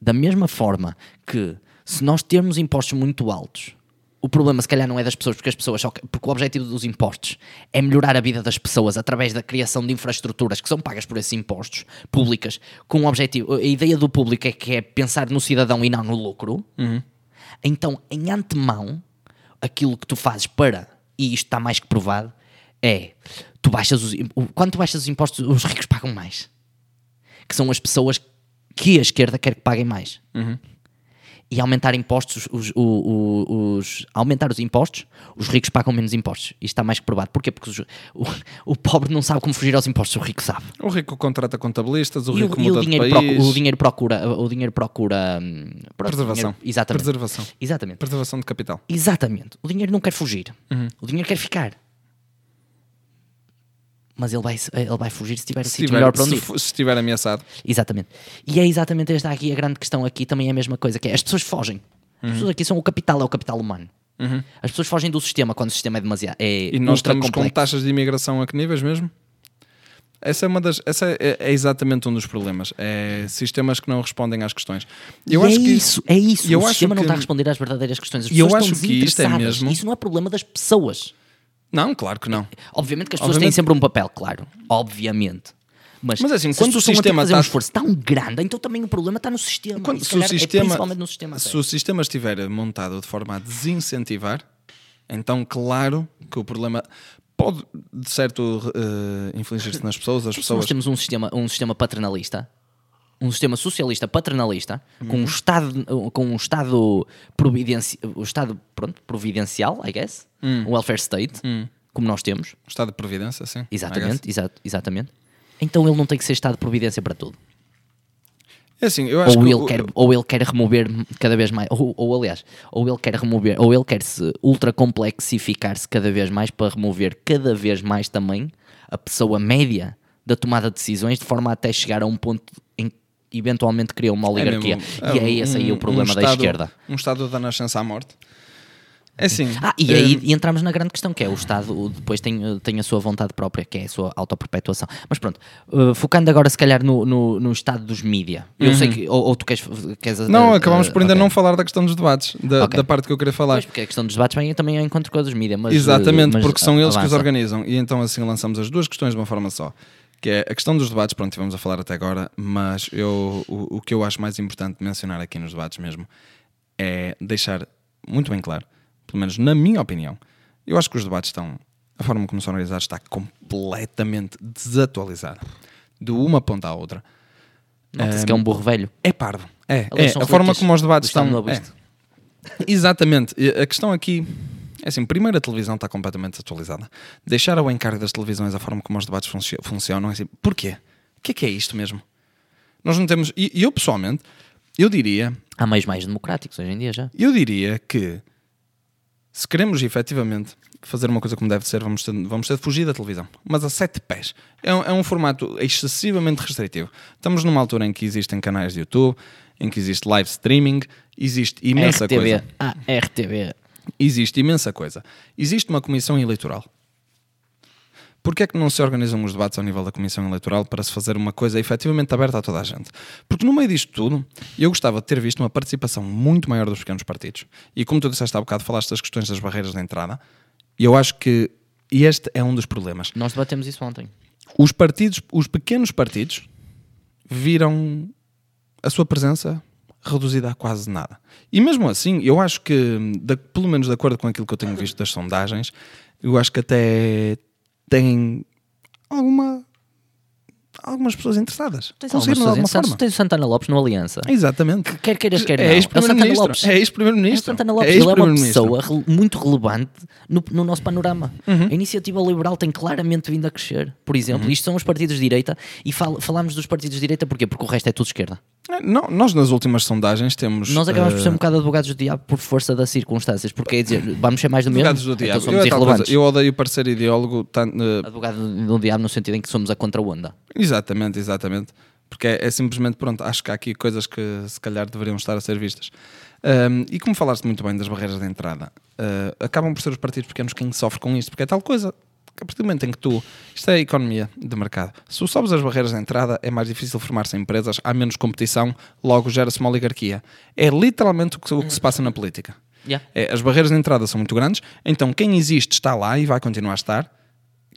Da mesma forma que se nós termos impostos muito altos, o problema se calhar não é das pessoas, porque as pessoas só que- porque o objetivo dos impostos é melhorar a vida das pessoas através da criação de infraestruturas que são pagas por esses impostos públicas, com o objetivo, a ideia do público é que é pensar no cidadão e não no lucro. Uhum. Então, em antemão, aquilo que tu fazes para, e isto está mais que provado, é tu baixas os, quando tu baixas os impostos, os ricos pagam mais. Que são as pessoas que a esquerda quer que paguem mais. E aumentar impostos, os, o- o- os- aumentar os impostos, os ricos pagam menos impostos. Isto está mais que provado. Porquê? Porque os- o, o pobre não sabe como fugir aos impostos, o rico sabe. O rico contrata contabilistas, o E rico o, o muda de dinheiro país. procu- o dinheiro procura, o dinheiro procura hum, Preservação. dinheiro- exatamente. Preservação. Exatamente. Preservação de capital. Exatamente. O dinheiro não quer fugir. Uhum. O dinheiro quer ficar. Mas ele vai, ele vai fugir se tiver Se sítio estiver, melhor para onde se, ir. fu- se estiver ameaçado. Exatamente. E é exatamente esta aqui a grande questão aqui, também é a mesma coisa, que é as pessoas fogem. As Uhum. pessoas aqui são o capital, é o capital humano. As pessoas fogem do sistema quando o sistema é demasiado. É E nós estamos com complexo. taxas de imigração a que níveis mesmo? Essa é uma das. Essa é, é exatamente um dos problemas. É sistemas que não respondem às questões. Eu E acho é que isso, é isso. eu o sistema não que- está a responder às verdadeiras questões. As E eu pessoas acho estão que isto é mesmo- Isso não é problema das pessoas. Não, claro que não. Obviamente que as pessoas Obviamente- têm sempre um papel, claro. Obviamente. Mas, Mas assim, se quando o pessoas estão a sistema fazer um está- esforço tão grande, então também o problema está no sistema. Quando, E se o calhar é sistema, principalmente no sistema. se o sistema estiver montado de forma a desincentivar, então claro que o problema pode, de certo, eh, infligir-se nas pessoas. As Se nós pessoas temos um sistema, um sistema paternalista, um sistema socialista paternalista, com Uhum. um Estado, com um Estado, providenci, um estado pronto, providencial, I guess, Hum. um welfare state, como nós temos, Estado de Providência, sim. Exatamente, exa- exatamente. Então ele não tem que ser Estado de providência para tudo. É assim, eu acho Ou ele, o- quer, ou ele quer remover cada vez mais, ou, ou aliás, ou ele quer remover, ou ele quer se ultra complexificar-se cada vez mais para remover cada vez mais também a pessoa média da tomada de decisões, de forma até chegar a um ponto em que eventualmente cria uma é oligarquia. mesmo, e é esse aí um- o problema um da estado- esquerda. Um Estado da nascença à morte. É assim. Ah, e aí e entramos na grande questão, que é o Estado depois tem, eh, tem a sua vontade própria, que é a sua autoperpetuação. Mas pronto, eh, focando agora se calhar no, no, no estado dos mídia. Eu sei que. Ou, ou tu queres. queres Não, eh, acabamos por ainda ok. não falar da questão dos debates, da, Ok. da parte que eu queria falar. Pois, porque a questão dos debates vem também ao encontro com a dos mídia. Mas, Exatamente, mas porque são eles que os avança. organizam. E então assim lançamos as duas questões de uma forma só. Que é a questão dos debates, pronto, tivemos a falar até agora, mas eu, o, o que eu acho mais importante mencionar aqui nos debates mesmo é deixar muito bem claro, pelo menos na minha opinião, eu acho que os debates estão, a forma como são organizados está completamente desatualizada. De uma ponta à outra. Nota-se que é um burro velho. É parvo. É, é. a forma como os debates estão. É. Exatamente. A questão aqui é assim: primeiro, a televisão está completamente desatualizada. Deixar ao encargo das televisões a forma como os debates funci- funcionam é assim: porquê? O que é que é isto mesmo? Nós não temos. E eu, pessoalmente, eu diria, Há meios mais democráticos hoje em dia já. eu diria que se queremos efetivamente fazer uma coisa como deve ser, vamos ter, vamos ter de fugir da televisão. Mas a sete pés. É um, é um formato excessivamente restritivo. Estamos numa altura em que existem canais de YouTube, em que existe live streaming, existe imensa RTV. coisa. Ah, RTV. Existe imensa coisa. Existe uma comissão eleitoral. Porquê é que não se organizam os debates ao nível da comissão eleitoral para se fazer uma coisa efetivamente aberta a toda a gente? Porque no meio disto tudo, eu gostava de ter visto uma participação muito maior dos pequenos partidos. E como tu disseste há bocado, falaste das questões das barreiras de entrada, e eu acho que este é um dos problemas. Nós debatemos isso ontem. Os partidos, os pequenos partidos, viram a sua presença reduzida a quase nada. E mesmo assim, eu acho que, da- pelo menos de acordo com aquilo que eu tenho visto das sondagens, eu acho que até tem alguma algumas pessoas interessadas. Tens de algumas pessoas. Tens o Santana Lopes no Aliança. Exatamente. Quer queiras, quer É. É o Santana ex-primeiro-ministro. Lopes. É É ex-primeiro-ministro. Santana Lopes. É Ele é uma pessoa muito relevante no, no nosso panorama. Uhum. A iniciativa liberal tem claramente vindo a crescer. Por exemplo, Uhum. isto são os partidos de direita e fal- falamos dos partidos de direita porquê? Porque o resto é tudo esquerda. É, Não, nós nas últimas sondagens temos. Nós acabamos por ser eh, um bocado advogados do diabo por força das circunstâncias. Porque é dizer, vamos ser mais do mesmo. advogados do então diabo. somos eu, tal coisa, irrelevantes. eu odeio parecer ideólogo. tanto, eh, Advogado do diabo no sentido em que somos a contra-onda. Exatamente, exatamente. Porque é, é simplesmente, pronto, acho que há aqui coisas que se calhar deveriam estar a ser vistas. Um, e como falaste muito bem das barreiras de entrada, uh, acabam por ser os partidos pequenos quem sofre com isto, porque é tal coisa a partir do momento em que tu, isto é a economia de mercado, se tu sobes as barreiras de entrada é mais difícil formar-se empresas, há menos competição, logo gera-se uma oligarquia. É literalmente o que, o que se passa na política. Yeah. É, as barreiras de entrada são muito grandes, então quem existe está lá e vai continuar a estar.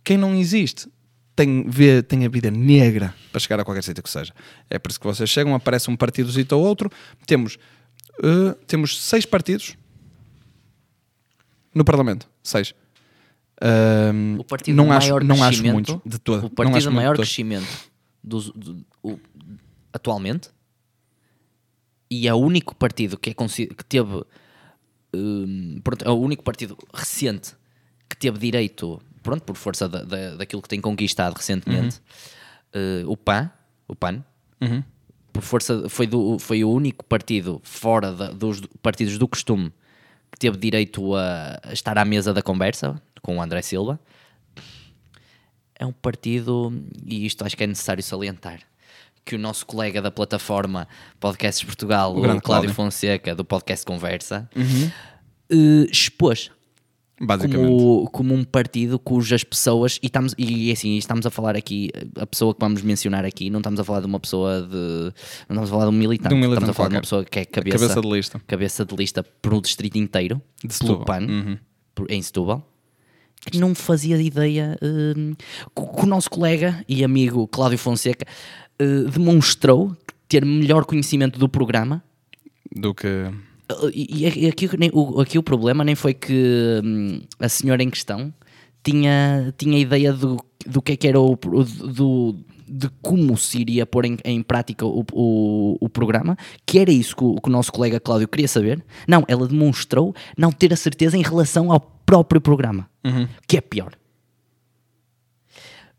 Quem não existe tem, vê, tem a vida negra para chegar a qualquer sítio que seja. É por isso que vocês chegam, aparece um partidozito ou outro. Temos, eh, temos seis partidos no Parlamento. Seis. O partido não acho, maior não acho crescimento, muitos de todo. O partido de muito maior crescimento dos- do- o- atualmente e é o único partido que, é que teve hum, pronto, é o único partido recente que teve direito, pronto, por força da, da- daquilo que tem conquistado recentemente, eh, o PAN, o PAN, Uhum. por força foi, do, foi o único partido fora da- dos partidos do costume que teve direito a estar à mesa da conversa com o André Silva. É um partido, e isto acho que é necessário salientar, que o nosso colega da plataforma Podcasts Portugal, o, grande Cláudio Cláudio. Fonseca, do podcast Conversa, eh, expôs Basicamente. como, como um partido cujas pessoas, e estamos, e assim, estamos a falar aqui, a pessoa que vamos mencionar aqui, não estamos a falar de uma pessoa de. Não estamos a falar de um militante, De um militante estamos a falar de uma qualquer. pessoa que é cabeça, Cabeça de lista. cabeça de lista para o distrito inteiro, De pelo Setúbal. PAN, Uhum. em Setúbal, não fazia ideia hum, que o nosso colega e amigo Cláudio Fonseca eh, demonstrou ter melhor conhecimento do programa Do que. Uh, E, e aqui, o, aqui o problema nem foi que hum, a senhora em questão tinha, tinha ideia do, do que é que era o, o- do, de como se iria pôr em, em prática o, o, o programa, que era isso que o, que o nosso colega Cláudio queria saber. Não, ela demonstrou não ter a certeza em relação ao próprio programa, que é pior.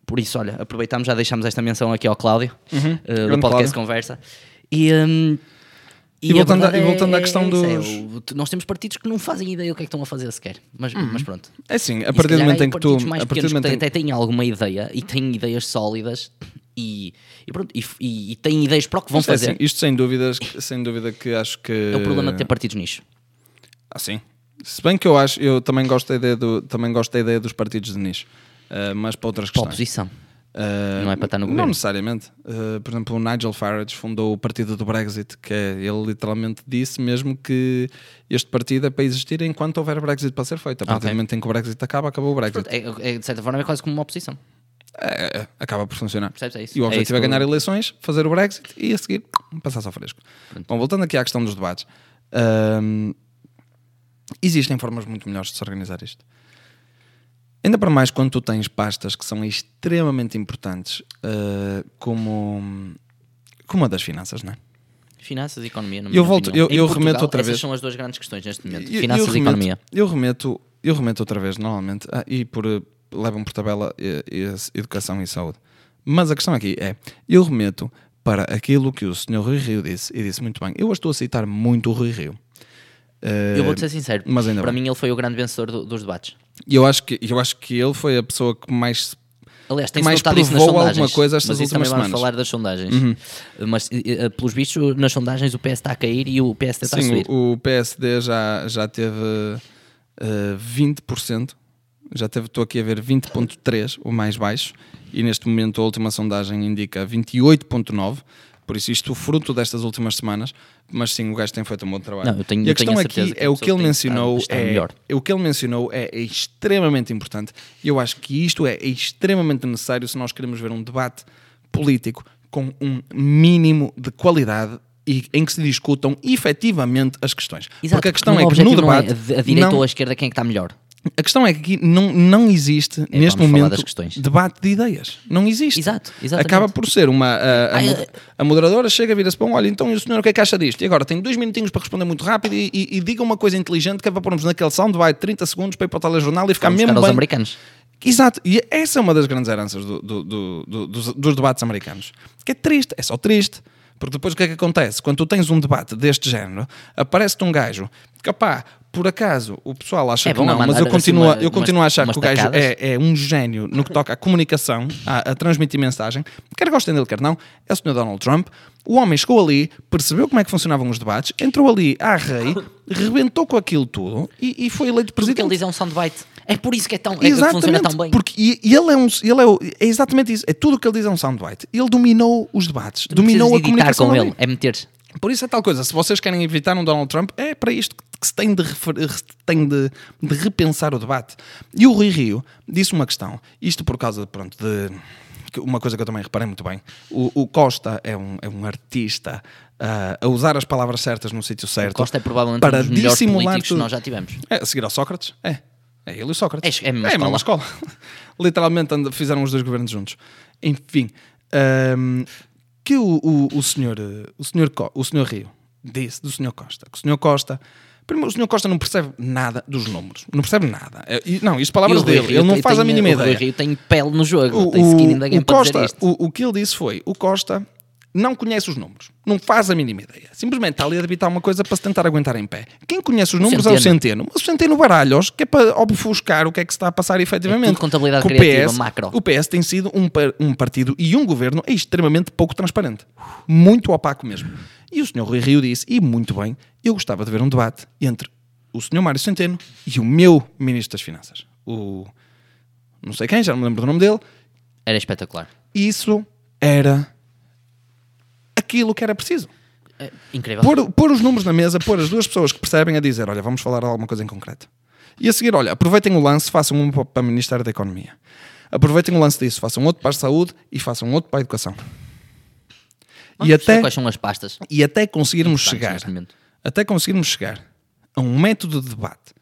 Por isso, olha, aproveitamos, já deixamos esta menção aqui ao Cláudio, uh, do podcast Cláudio. Conversa. E, hum, E a voltando a- e voltando à é- questão é é, dos- o- nós temos partidos que não fazem ideia do que é que estão a fazer sequer. Mas, mas pronto. É assim, a E partir do momento em que tu. A partir do momento que até têm alguma ideia e têm ideias sólidas e, e pronto, e, e- e têm ideias para o que vão é fazer. assim, isto sem dúvidas, sem dúvida que acho que. É o problema de ter partidos nicho. Ah, sim. Se bem que eu acho, eu também gosto da ideia, do, também gosto da ideia dos partidos de nicho, uh, mas para outras Para a questões. oposição. Uh, Não é para estar no Não governo. necessariamente. Uh, por exemplo, o Nigel Farage fundou o partido do Brexit, que é, ele literalmente disse mesmo que este partido é para existir enquanto houver Brexit para ser feito. A partir Ok. do momento em que o Brexit acaba, acabou o Brexit. É, é, de certa forma é quase como uma oposição. É, é, acaba por funcionar. Percebes? É. E o É objetivo é, eu- ganhar eleições, fazer o Brexit e a seguir passar só fresco. Bom, voltando aqui à questão dos debates, hum, existem formas muito melhores de se organizar isto. Ainda para mais quando tu tens pastas que são extremamente importantes, uh, como, como a das finanças, não é? Finanças e economia. na Eu volto- opinião. eu- eu Portugal, remeto outra essas vez. são as duas grandes questões neste momento. Eu- Finanças eu e remeto- economia. Eu remeto, eu remeto outra vez, normalmente, ah, e por levam por tabela eh, eh, educação e saúde. Mas a questão aqui é, eu remeto para aquilo que o Sr. Rui Rio disse, e disse muito bem. Eu estou a citar muito o Rui Rio. Eu vou-te ser sincero. mas ainda para bem. mim ele foi o grande vencedor do- dos debates. E eu acho que eu acho que ele foi a pessoa que mais Aliás, tem mais provou sondagens. alguma coisa estas mas últimas também vamos semanas. Uhum. falar das sondagens. Mas, eh, eh, pelos vistos, nas sondagens o PS está a cair e o PSD está a Sim, subir. o, o PSD já, já teve eh, 20%, já teve, estou aqui a ver 20.3, o mais baixo, e neste momento a última sondagem indica 28.9, por isso isto fruto destas últimas semanas, mas sim, o gajo tem feito um bom trabalho. Não, eu tenho- e a eu tenho questão aqui que a é o que ele mencionou, é, melhor. o que ele mencionou é, é extremamente importante. e Eu acho que isto é extremamente necessário se nós queremos ver um debate político com um mínimo de qualidade e em que se discutam efetivamente as questões. Exato, Porque a questão o é que no não debate. é a direita não- ou a esquerda quem é que está melhor. A questão é que aqui não, não existe, neste vamos falar momento, debate de ideias. Não existe. Exato, exatamente. Acaba por ser uma. A, a, Ai, a moderadora chega, vira-se para um, olha, então e o senhor o que é que acha disto? E agora tem dois minutinhos para responder muito rápido e, e, e diga uma coisa inteligente que é para pormos naquele soundbite 30 segundos para ir para o telejornal e ficar mesmo bem. americanos. Exato, e essa é uma das grandes heranças do- do- do- do- dos, dos debates americanos. Que é triste, é só triste. Porque depois o que é que acontece? Quando tu tens um debate deste género, aparece-te um gajo que, pá, por acaso o pessoal acha É que não, mas mandar, eu continuo, assim, a- uma- eu continuo a achar umas que o gajo é, é um gênio no que toca à comunicação, a, a transmitir mensagem. Quer gostem dele, quer não, é o Sr. Donald Trump. O homem chegou ali, percebeu como é que funcionavam os debates, entrou ali à rei, rebentou com aquilo tudo e, e foi eleito presidente. ele diz é um soundbite. É por isso que, é tão, é que funciona tão bem. Porque e- e ele é um, ele é, o- é exatamente isso. É tudo o que ele diz é um soundbite. Ele dominou os debates, dominou a comunicação com ele, é meter Por isso é tal coisa. Se vocês querem evitar um Donald Trump, é para isto que se tem de, tem de, de repensar o debate. E o Rui Rio disse uma questão. Isto por causa, pronto, de uma coisa que eu também reparei muito bem. O, o Costa é um, é um artista ah, a usar as palavras certas no sítio certo. Costa é provavelmente para um dos melhores dissimular políticos que nós já tivemos. É, a seguir ao Sócrates? É. É ele e o Sócrates. É- é a mesma escola. Literalmente fizeram os dois governos juntos. Enfim. ahm, que o, o, o senhor, o senhor, o senhor Rio disse do senhor Costa. Que o senhor Costa... Primeiro, o senhor Costa não percebe nada dos números. Não percebe nada. É, e- não, isto palavras o dele. Rio Ele não tem- faz a tem- mínima o Rui ideia. Rio tem pele no jogo, O, tem skin o- game o Costa, o, o que ele disse foi: o Costa não conhece os números, não faz a mínima ideia. Simplesmente está ali a debitar uma coisa para se tentar aguentar em pé. Quem conhece os números é o Centeno. Centeno. Mas o Centeno baralhos, que é para obfuscar o que é que se está a passar efetivamente. É contabilidade o criativa, PS, macro. O PS tem sido um, um partido e um governo extremamente pouco transparente. Muito opaco mesmo. E o Sr. Rui Rio disse, e muito bem, eu gostava de ver um debate entre o Sr. Mário Centeno e o meu Ministro das Finanças. O... Não sei quem, já não me lembro do nome dele, Era espetacular. isso era aquilo que era preciso. É incrível. Pôr, pôr os números na mesa, pôr as duas pessoas que percebem a dizer: olha, vamos falar de alguma coisa em concreto. E a seguir, olha, aproveitem o lance, façam um para o Ministério da Economia. Aproveitem o lance disso, façam outro para a saúde e façam outro para a educação. Vamos E até, quais são as pastas. e até conseguirmos chegar, até conseguirmos chegar a um método de debate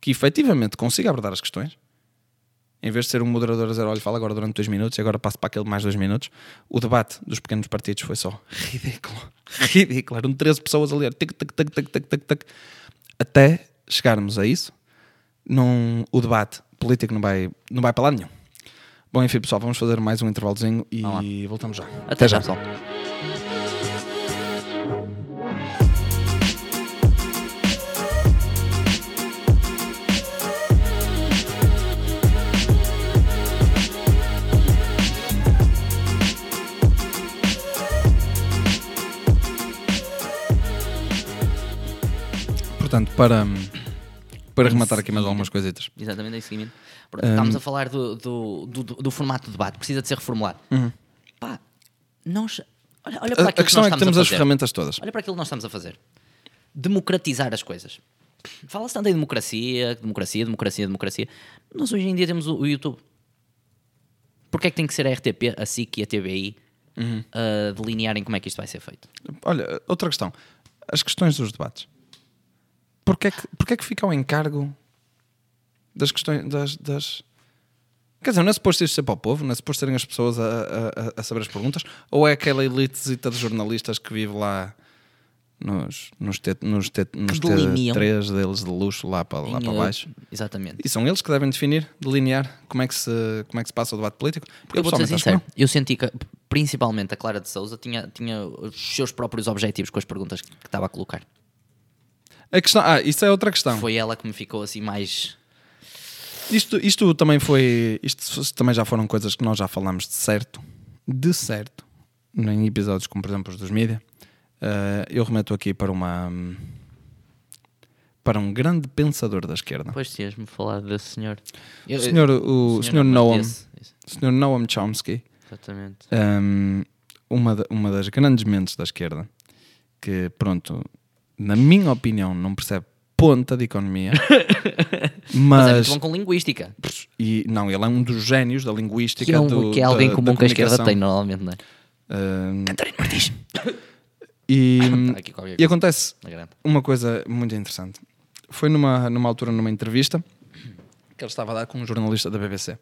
que efetivamente consiga abordar as questões, em vez de ser um moderador a dizer, olha, fala agora durante dois minutos e agora passo para aquele mais dois minutos, o debate dos pequenos partidos foi só ridículo. Ridículo. Eram 13 pessoas a ler, tic, tic, tic, tic, tic, tic, tic. Até chegarmos a isso, não, o debate político não vai, não vai para lado nenhum. Bom, enfim, pessoal, vamos fazer mais um intervalozinho e voltamos já. Até, já, pessoal. Portanto, para, para em rematar aqui mais algumas coisitas. Exatamente, em seguimento. Pronto, Estávamos a falar do, do, do, do formato de debate, precisa de ser reformulado. Pá, nós. Olha, olha para Uhum. A, a questão que é que temos as ferramentas todas. Olha para aquilo que nós estamos a fazer. Democratizar as coisas. Fala-se tanto em democracia, democracia, democracia, democracia. Nós hoje em dia temos o, o YouTube. Porquê é que tem que ser a RTP, a SIC e a TVI Uhum. a delinearem como é que isto vai ser feito? Olha, outra questão. As questões dos debates. Porquê é que, porquê é que fica ao encargo das questões das, das- Quer dizer, não é suposto isto ser para o povo, não é suposto serem as pessoas a, a- a- saber as perguntas, ou é aquela elitezita de jornalistas que vive lá nos, nos, T, nos, T, nos delineam. T3 deles de luxo lá para, lá Em, para eh, baixo? Exatamente. E são eles que devem definir, delinear como é que se, como é que se passa o debate político? Porque Eu vou ser sincero, eu senti que principalmente a Clara de Souza tinha, tinha os seus próprios objetivos com as perguntas que estava a colocar. A questão, ah, isso é outra questão. Foi ela que me ficou assim mais. Isto, isto também foi. Isto também já foram coisas que nós já falámos de certo. De certo. Em episódios como, por exemplo, os dos mídia. Eh, eu remeto aqui para uma. Para um grande pensador da esquerda. Depois tinhas-me falado desse senhor. Eu- O senhor, o, o senhor não, Noam. senhor Noam Chomsky. Exatamente. um, uma, da- uma das grandes mentes da esquerda. Que, pronto, na minha opinião, não percebe ponta de economia. Mas, é mas. muito bom com linguística. E não, ele é um dos génios da linguística. Que é, um- do- que é algo em da- comum da que a esquerda tem normalmente, não é? Catarina Martins. e, aqui qualquer e acontece garganta. uma coisa muito interessante. Foi numa, numa altura, numa entrevista, que ele estava a dar com um jornalista da BBC.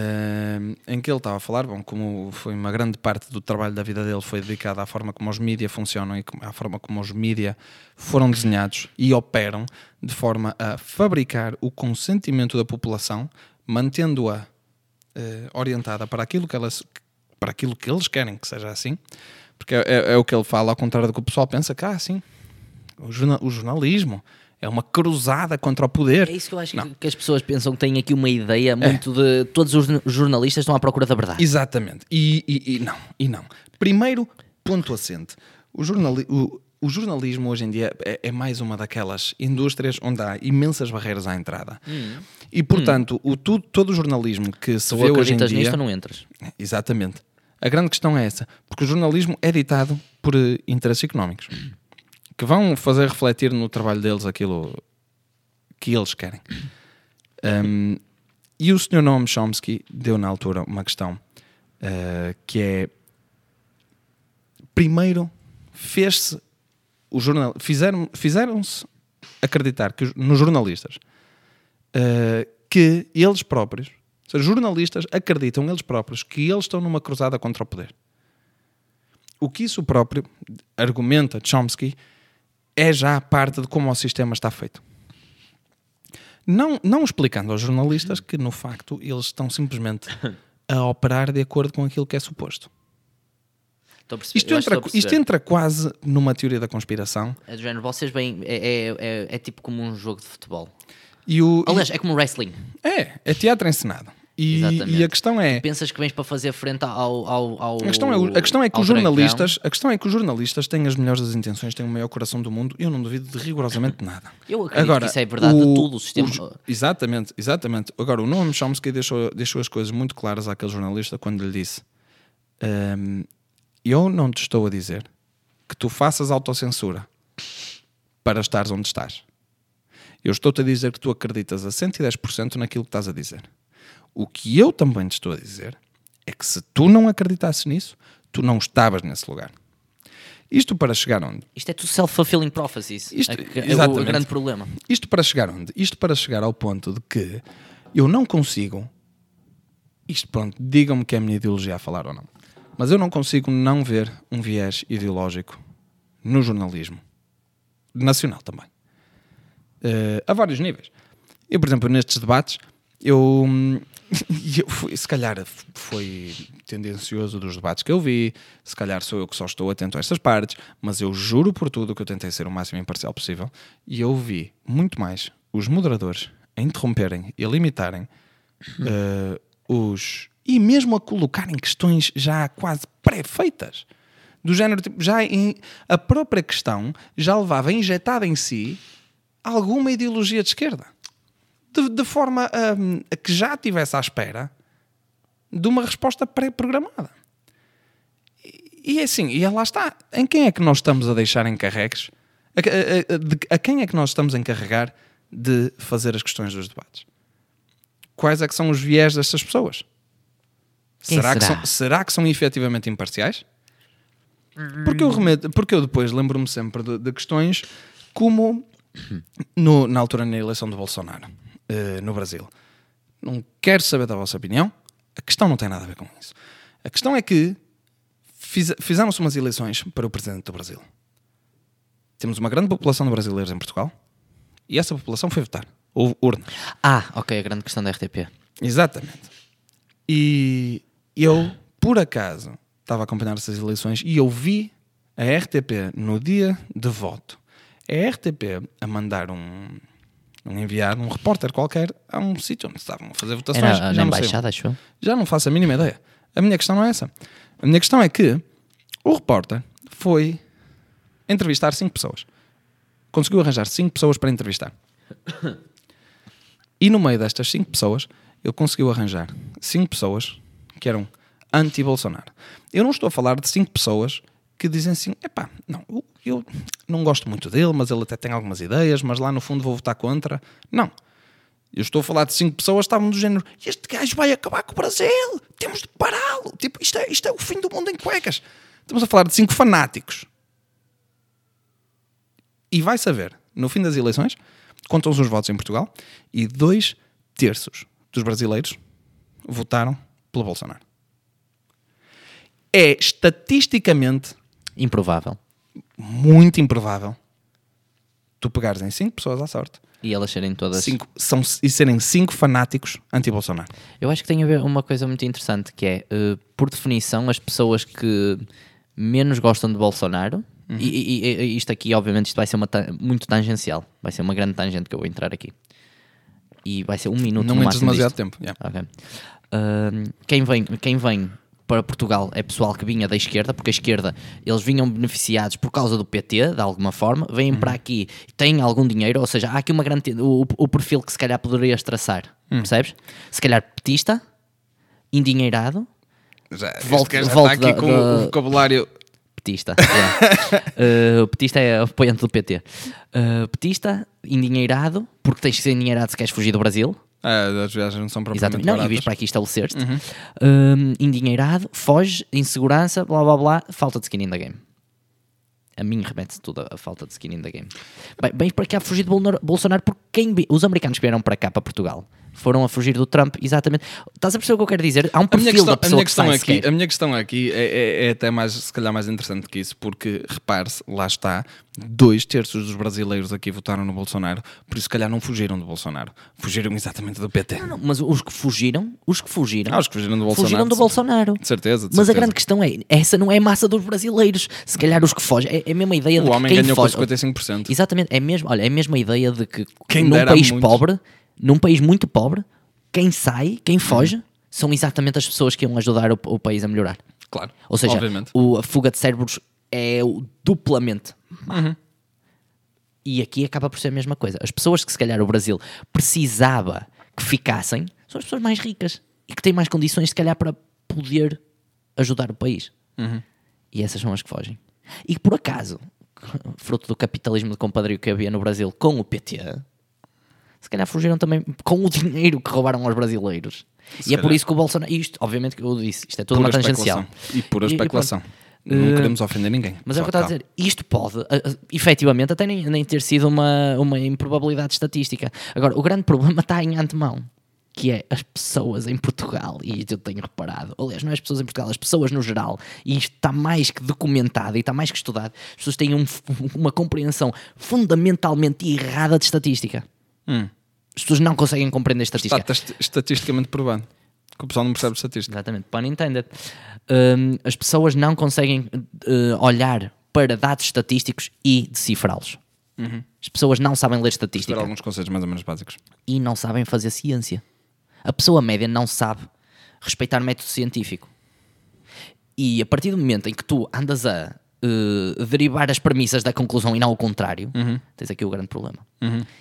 Um, em que ele estava a falar, bom, como foi uma grande parte do trabalho da vida dele foi dedicada à forma como os mídias funcionam e à forma como os mídias foram desenhados e operam de forma a fabricar o consentimento da população, mantendo-a eh, orientada para aquilo que elas para aquilo que eles querem que seja assim, porque é, é- é o que ele fala, ao contrário do que o pessoal pensa, que ah, sim, o, jorna- o jornalismo é uma cruzada contra o poder. É isso que eu acho que, que as pessoas pensam que têm aqui uma ideia muito de. Todos os jornalistas estão à procura da verdade. Exatamente. E, e- e não, e não. Primeiro, ponto assente. O, jornali o, o jornalismo hoje em dia é, é mais uma daquelas indústrias onde há imensas barreiras à entrada. E, portanto, o, tu- todo o jornalismo que se tu vê hoje em dia... nisto, não entras. Exatamente. A grande questão é essa. Porque o jornalismo é ditado por eh, interesses económicos. Que vão fazer refletir no trabalho deles aquilo que eles querem. Um, e o Sr. Noam Chomsky deu na altura uma questão eh, que é primeiro fez-se o jornal fizeram fizeram-se acreditar que os- nos jornalistas eh, que eles próprios, ou seja, jornalistas acreditam eles próprios que eles estão numa cruzada contra o poder. O que isso próprio argumenta Chomsky é já parte de como o sistema está feito. Não, não explicando aos jornalistas que, no facto, eles estão simplesmente a operar de acordo com aquilo que é suposto. Estou a perceber. Isto entra, isto entra quase numa teoria da conspiração. É do género, vocês bem. É, é, é, é tipo como um jogo de futebol. E o, e- Aliás, é como wrestling. é, é teatro encenado. E, e a questão é. Pensas que vens para fazer frente ao. ao, ao A questão, é, o- a questão é que os dragão. jornalistas, a questão é que os jornalistas têm as melhores das intenções, têm o maior coração do mundo. Eu não duvido de rigorosamente nada. Eu acredito que isso é verdade de tudo o sistema. os- exatamente, exatamente. Agora, o Noam Chomsky deixou, deixou as coisas muito claras àquele jornalista quando lhe disse: "Hum, Eu não te estou a dizer que tu faças autocensura para estares onde estás. Eu estou-te a dizer que tu acreditas a 110% naquilo que estás a dizer. O que eu também te estou a dizer é que se tu não acreditasses nisso, tu não estavas nesse lugar. Isto para chegar onde? Isto é tudo self-fulfilling prophecies. Isto- é, é o, grande problema. Isto para chegar onde? Isto para chegar ao ponto de que eu não consigo. Isto, pronto, digam-me que é a minha ideologia a falar ou não. Mas eu não consigo não ver um viés ideológico no jornalismo. Nacional também. Eh, a vários níveis. Eu, por exemplo, nestes debates, eu, hum, eu fui, se calhar foi tendencioso dos debates que eu vi, se calhar sou eu que só estou atento a estas partes, mas eu juro por tudo que eu tentei ser o máximo imparcial possível e eu vi muito mais os moderadores a interromperem e a limitarem eh, os. e mesmo a colocarem questões já quase pré-feitas. Do género, tipo, já em, a própria questão já levava injetada em si alguma ideologia de esquerda. De, de forma hum, a que já estivesse à espera de uma resposta pré-programada. E, e é assim, e lá está. Em quem é que nós estamos a deixar encarregues? A, a- a- de- a quem é que nós estamos a encarregar de fazer as questões dos debates? Quais é que são os viés destas pessoas? Quem será, Que será? são, será que são efetivamente imparciais? Porque eu, remeto, porque eu depois lembro-me sempre de, de questões como no- na altura na eleição de Bolsonaro eh, no Brasil. Não quero saber da vossa opinião. A questão não tem nada a ver com isso. A questão é que fiz- fizeram-se umas eleições para o presidente do Brasil. Temos uma grande população de brasileiros em Portugal e essa população foi votar. Houve urna. Ah, ok, a grande questão da RTP. Exatamente. E eu, por acaso, estava a acompanhar essas eleições e eu vi a RTP no dia de voto. A RTP a mandar um, um enviado, um repórter qualquer, a um sítio onde estavam a fazer votações. Era já sei embaixada, eu. já não faço a mínima ideia. A minha questão não é essa. A minha questão é que o repórter foi entrevistar cinco pessoas. Conseguiu arranjar cinco pessoas para entrevistar. E no meio destas cinco pessoas, ele conseguiu arranjar cinco pessoas que eram anti-Bolsonaro. Eu não estou a falar de cinco pessoas que dizem assim: epá, não, eu, eu não gosto muito dele, mas ele até tem algumas ideias, mas lá no fundo vou votar contra. Não. Eu estou a falar de cinco pessoas que estavam do género: este gajo vai acabar com o Brasil, temos de pará-lo. Tipo, isto é, isto é o fim do mundo em cuecas. Estamos a falar de cinco fanáticos. E vai saber, no fim das eleições, contam-se os votos em Portugal e dois terços dos brasileiros votaram pelo Bolsonaro. É estatisticamente Improvável. Muito improvável tu pegares em cinco pessoas à sorte E elas serem todas. cinco, são, e serem cinco fanáticos anti-Bolsonaro. Eu acho que tem a ver uma coisa muito interessante que é, eh, por definição, as pessoas que menos gostam de Bolsonaro, Uhum. e, e- e- isto aqui, obviamente, isto vai ser uma muito tangencial, vai ser uma grande tangente que eu vou entrar aqui. E vai ser um minuto Não no máximo demasiado disto. tempo. yeah. Ok. Ahm, quem, vem, quem vem para Portugal é pessoal que vinha da esquerda, porque a esquerda eles vinham beneficiados por causa do PT, de alguma forma, vêm para aqui, têm algum dinheiro, ou seja, há aqui uma grande. O, o perfil que se calhar poderias traçar, percebes? Se calhar petista, endinheirado, Já, Volta- já volta está aqui da- com da- o vocabulário. petista. yeah. Uh, o petista é apoiante do PT. Uh, petista, endinheirado, porque tens que ser endinheirado se queres fugir do Brasil. Ah, as viagens não são propriamente Exatamente. Não, e vires para aqui estabelecer-te. Um, endinheirado, foge, insegurança, blá blá blá, falta de skin in the game. A mim remete-se tudo a falta de skin in the game. Bem, vens para cá fugir de Bolsonaro porque quem, os americanos que vieram para cá, para Portugal, foram a fugir do Trump, exatamente. Estás a perceber o que eu quero dizer? Há um A minha perfil questão, da a pessoa minha que questão aqui, sequer. a minha questão aqui é, é- é até mais, se calhar mais interessante que isso, porque repare-se, lá está, dois terços dos brasileiros aqui votaram no Bolsonaro, por isso se calhar não fugiram do Bolsonaro, fugiram exatamente do PT. Não, mas os que fugiram, os que fugiram, Ah, os que fugiram do Bolsonaro. fugiram do Bolsonaro. De certeza, de Mas a grande questão é, essa não é a massa dos brasileiros. Se calhar os que fogem, é, é a mesma ideia de O que homem quem ganhou com foge, 55%. Exatamente, é mesmo, olha, é a mesma ideia de que Quem num a país muitos. pobre, num país muito pobre, quem sai, quem foge, são exatamente as pessoas que iam ajudar o, o país a melhorar. Claro, Ou seja, obviamente. o- a fuga de cérebros é o duplamente. Uhum. E aqui acaba por ser a mesma coisa. As pessoas que se calhar o Brasil precisava que ficassem são as pessoas mais ricas e que têm mais condições, se calhar, para poder ajudar o país. Uhum. E essas são as que fogem. E por acaso, fruto do capitalismo de compadrio que havia no Brasil com o PT, se calhar fugiram também com o dinheiro que roubaram aos brasileiros. Se e é por calhar. isso que o Bolsonaro. Isto, obviamente, que eu disse, isto é tudo Pura uma tangencial. especulação. E pura E- e especulação. pronto. não Eh, queremos ofender ninguém. Mas é o que eu estava a dizer. Isto pode, a- a- efetivamente, até nem, nem ter sido uma, uma improbabilidade estatística. Agora, o grande problema está em antemão. Que é as pessoas em Portugal, e isto eu tenho reparado, aliás, não é as pessoas em Portugal, as pessoas no geral, e isto está mais que documentado e está mais que estudado, as pessoas têm um- uma compreensão fundamentalmente errada de estatística. Hum. As pessoas não conseguem compreender Está estatística. test- estatisticamente provado. Que o pessoal não percebe estatística. Exatamente, pun intended. Hum, as pessoas não conseguem eh, olhar para dados estatísticos e decifrá-los. As pessoas não sabem ler Ter estatística alguns conceitos mais ou menos básicos. e não sabem fazer ciência. A pessoa média não sabe respeitar método científico. E a partir do momento em que tu andas a eh, derivar as premissas da conclusão e não ao contrário, Uhum. tens aqui o grande problema.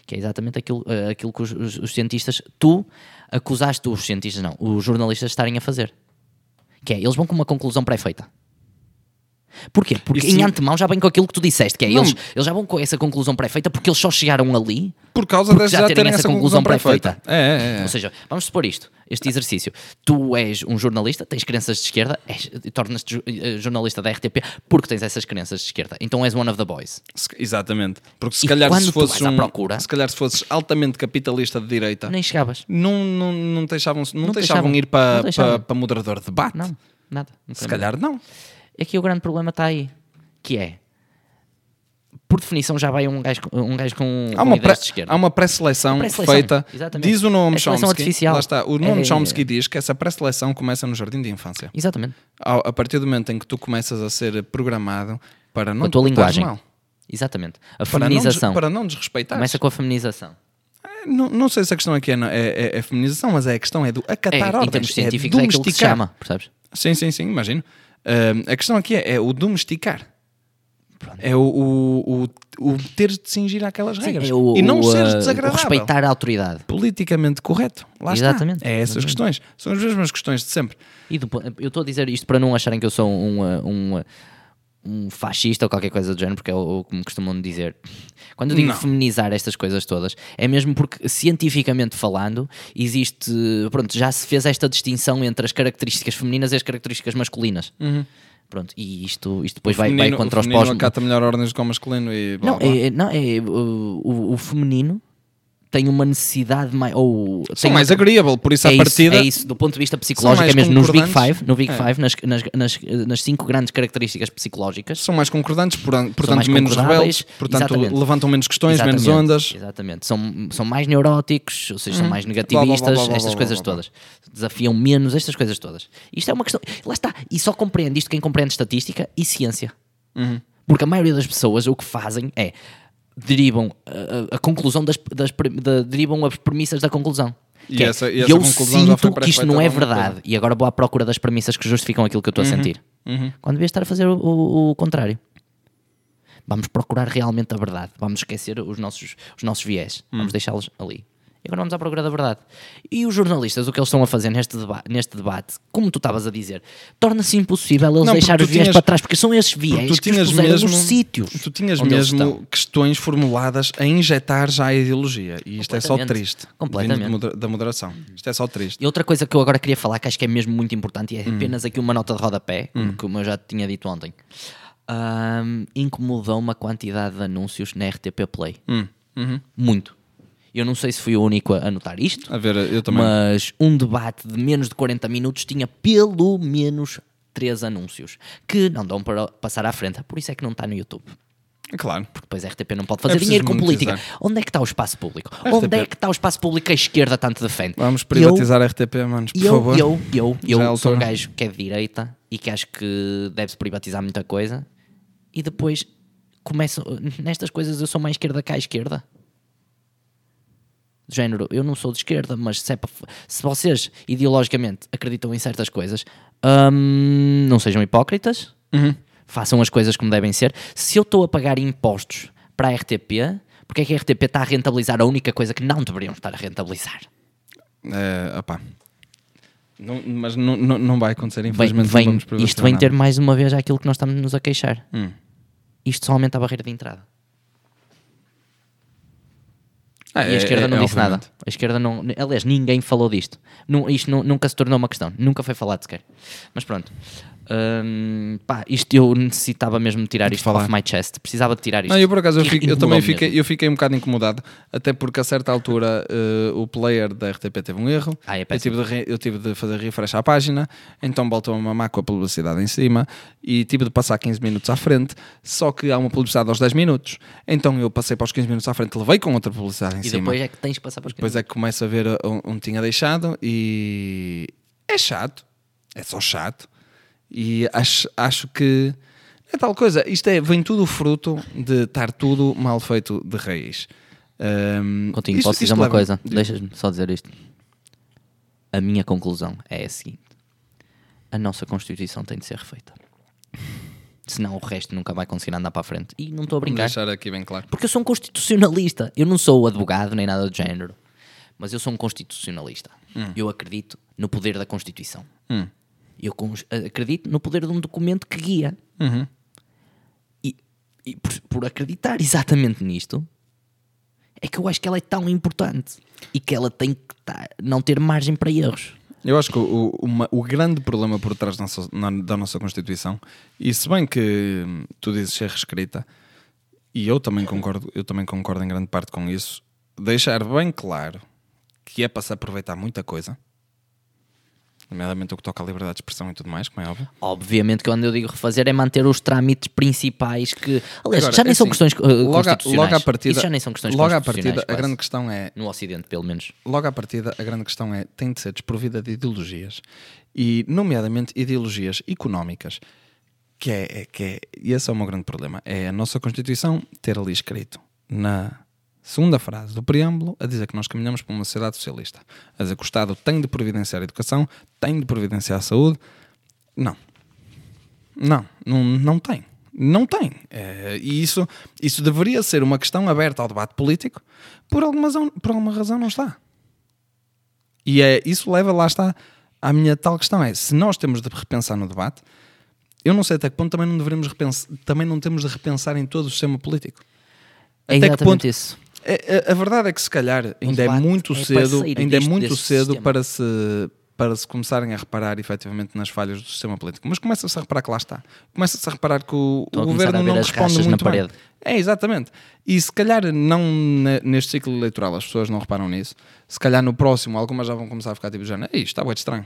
Que é exatamente aquilo, eh, aquilo que os, os- os cientistas, tu acusaste os cientistas, não, os jornalistas de estarem a fazer. Que é, eles vão com uma conclusão pré-feita. Porquê? Porque Isso em antemão já vem com aquilo que tu disseste, que é, eles, eles já vão com essa conclusão pré-feita porque eles só chegaram ali Por causa de já já, terem essa conclusão conclusão pré-feita. É, é, é. Ou seja, vamos supor isto, este exercício. Tu és um jornalista, tens crenças de esquerda, tornas-te eh, jornalista da RTP porque tens essas crenças de esquerda. Então és one of the boys. Se- Exatamente. Porque se E calhar se fosses um, procura- se calhar se fosses altamente capitalista de direita, Nem chegavas. não, não, não deixavam, não Não deixavam deixavam. ir para, para, para moderador de debate. Não, nada. Não Se calhar não. Aqui o grande problema está aí, que é, por definição já vai um gajo, com- um gajo com, Há uma, pré, de esquerda. há uma pré-seleção Pré-seleção, feita. exatamente. Diz o Noam É Chomsky. Lá está. O Noam É- Chomsky diz que essa pré-seleção começa no jardim de infância. Exatamente. A partir do momento em que tu começas a ser programado para não a tua linguagem. mal, Exatamente. A para não, feminização. para não desrespeitar. Começa com a feminização. Não, não sei se a questão aqui é, é, é- é feminização, mas é a questão é do É, acatar em ordens. termos é científicos é aquilo que se chama, percebes? Sim, sim, sim, imagino. A questão aqui é, é o domesticar. É o, o, o, o ter de cingir àquelas regras. é o- e não o, seres o desagradável. respeitar a autoridade. Politicamente correto. Lá Exatamente. está. É essas questões. São as mesmas questões de sempre. E do eu estou a dizer isto para não acharem que eu sou um, uh, um, uh, um fascista ou qualquer coisa do género, porque é o, o que me costumam dizer. Quando eu digo Não. feminizar estas coisas todas, é mesmo porque, cientificamente falando, existe. Pronto, já se fez esta distinção entre as características femininas e as características masculinas. Pronto, e isto, isto depois vai, vai Feminino- contra o os feminino pós. acata melhor ordens que o masculino e blá, Não, blá. é, não, é o, o, o feminino tem uma necessidade mais. Ou, São mais agreeable, por isso é a isso, partida... é isso, do ponto de vista psicológico, mais é mesmo nos Big. Five, no Big É. Five nas, nas, nas, nas cinco grandes características psicológicas. São mais concordantes, portan- portanto mais menos rebeldes, portanto exatamente. levantam menos questões, menos Exatamente, ondas. Exatamente. São, são mais neuróticos, ou seja, são mais Blá, blá, negativistas, blá, blá, blá, estas coisas todas. Desafiam menos estas coisas todas. Isto é uma questão. Lá está. E só compreende isto quem compreende estatística e ciência. Uhum. Porque a maioria das pessoas o que fazem é derivam a, a- conclusão das, das da- derivam as premissas da conclusão. E Que é, essa- e essa eu sinto que isto não é verdade e agora vou à procura das premissas que justificam aquilo que eu estou Uhum. a sentir. Quando devias estar a fazer o, o- o contrário. Vamos procurar realmente a verdade. Vamos esquecer os nossos, os nossos viés. Hum. Vamos deixá-los ali. E agora vamos à procura da verdade. E os jornalistas, o que eles estão a fazer neste, deba neste debate, como tu estavas a dizer, torna-se impossível eles Não, porque deixar os viés tinhas- para trás, porque são esses viés tu que os mesmo, nos sítios. tu tinhas mesmo questões formuladas a injetar já a ideologia. E isto é só triste. Completamente. Moder- da moderação. Isto é só triste. E outra coisa que eu agora queria falar, que acho que é mesmo muito importante, e é Hum. apenas aqui uma nota de rodapé, como eu já tinha dito ontem. Ahm, incomodou-me a quantidade de anúncios na RTP Play. Hum, uhum. Muito. Eu não sei se fui o único a anotar isto, A ver, eu também. mas um debate de menos de 40 minutos tinha pelo menos três anúncios que não dão para passar à frente. Por isso é que não está no YouTube. Claro. Porque depois a RTP não pode fazer É dinheiro com monetizar. política. Onde é que está o espaço público? Onde é que está o espaço público que a esquerda tanto defende? Vamos Eu- privatizar a RTP, manos, por eu, favor. eu, eu, é eu a sou um gajo que é de direita e que acho que deve-se privatizar muita coisa e depois começo nestas coisas eu sou mais esquerda que à esquerda. De género, eu não sou de esquerda, mas se, é para se vocês ideologicamente acreditam em certas coisas, hum, não sejam hipócritas, Uhum. façam as coisas como devem ser. Se eu estou a pagar impostos para a RTP, porque é que a RTP está a rentabilizar a única coisa que não deveriam estar a rentabilizar? É, opá. Não- mas não, não, não vai acontecer, Vem- infelizmente. vem- privatizar isto vem ter mais uma vez aquilo que nós estamos nos a queixar. Hum. Isto só aumenta a barreira de entrada. Ah, e a esquerda é- não é disse nada. obviamente. A esquerda não. Aliás, ninguém falou disto. Isto nu- nunca se tornou uma questão. Nunca foi falado sequer. Mas pronto. Hum, pá, isto eu necessitava mesmo de tirar isto falar. off my chest. Precisava de tirar isto. Não, eu por acaso eu, E fico- eu também mesmo. fiquei, eu fiquei um bocado incomodado, até porque a certa altura eh, o player da RTP teve um erro. Ah, é eu, tive de eu tive de fazer refresh à página, então voltou a mamar com a publicidade em cima e tive de passar 15 minutos à frente. Só que há uma publicidade aos 10 minutos, então eu passei para os 15 minutos à frente, levei com outra publicidade em E cima. depois é que tens que passar para os Depois é que começa a ver uh, onde tinha deixado e é chato, é só chato. E acho, acho que é tal coisa. Isto é, vem tudo fruto de estar tudo mal feito de raiz. Um, Continho, isto- posso dizer uma leva- coisa? Deixas-me só dizer isto. A minha conclusão é a seguinte: a nossa Constituição tem de ser refeita. Senão o resto nunca vai conseguir andar para a frente. E não estou a brincar. deixar aqui bem claro. Porque eu sou um constitucionalista. Eu não sou advogado nem nada do género. Mas eu sou um constitucionalista. Eu acredito no poder da Constituição. Eu acredito no poder de um documento que guia. E, e por, por acreditar exatamente nisto, é que eu acho que ela é tão importante. E que ela tem que tá- não ter margem para erros. Eu acho que o, uma- o grande problema por trás da nossa, na- da nossa Constituição, e se bem que hum, tu dizes ser reescrita, e eu também concordo, eu também concordo em grande parte com isso, deixar bem claro que é para se aproveitar muita coisa, nomeadamente o que toca à liberdade de expressão e tudo mais, como é óbvio. Obviamente que quando eu digo refazer é manter os trâmites principais que. Aliás, Agora, já nem é são assim, questões uh, logo, à- constitucionais. logo à partida, Isso já nem são questões logo à constitucionais. partida, a quase. grande questão é No Ocidente, pelo menos. logo à partida, a grande questão é tem de ser desprovida de ideologias e, nomeadamente, ideologias económicas. Que é, é- que é, e esse é o meu grande problema. É a nossa Constituição ter ali escrito na segunda frase do preâmbulo a dizer que nós caminhamos para uma sociedade socialista. A dizer que o Estado tem de providenciar a educação, tem de providenciar a saúde. Não. Não, não, não tem. Não tem. É, e isso, isso deveria ser uma questão aberta ao debate político. Por alguma razão, por alguma razão não está. E é, isso leva, lá está, à minha tal questão: é se nós temos de repensar no debate, eu não sei até que ponto também não devemos repensar, também não temos de repensar em todo o sistema político. É Até que exatamente ponto- isso. É- é- A, verdade é que se calhar ainda é muito é cedo, parceiro ainda é muito cedo sistema. para se para se começarem a reparar efetivamente nas falhas do sistema político. Mas começa-se a reparar que lá está. Começa-se a reparar que o, o governo não responde muito bem. parede. É, exatamente. E se calhar não ne- neste ciclo eleitoral as pessoas não reparam nisso. Se calhar no próximo algumas já vão começar a ficar tipo, já, "Ei, isto está muito estranho.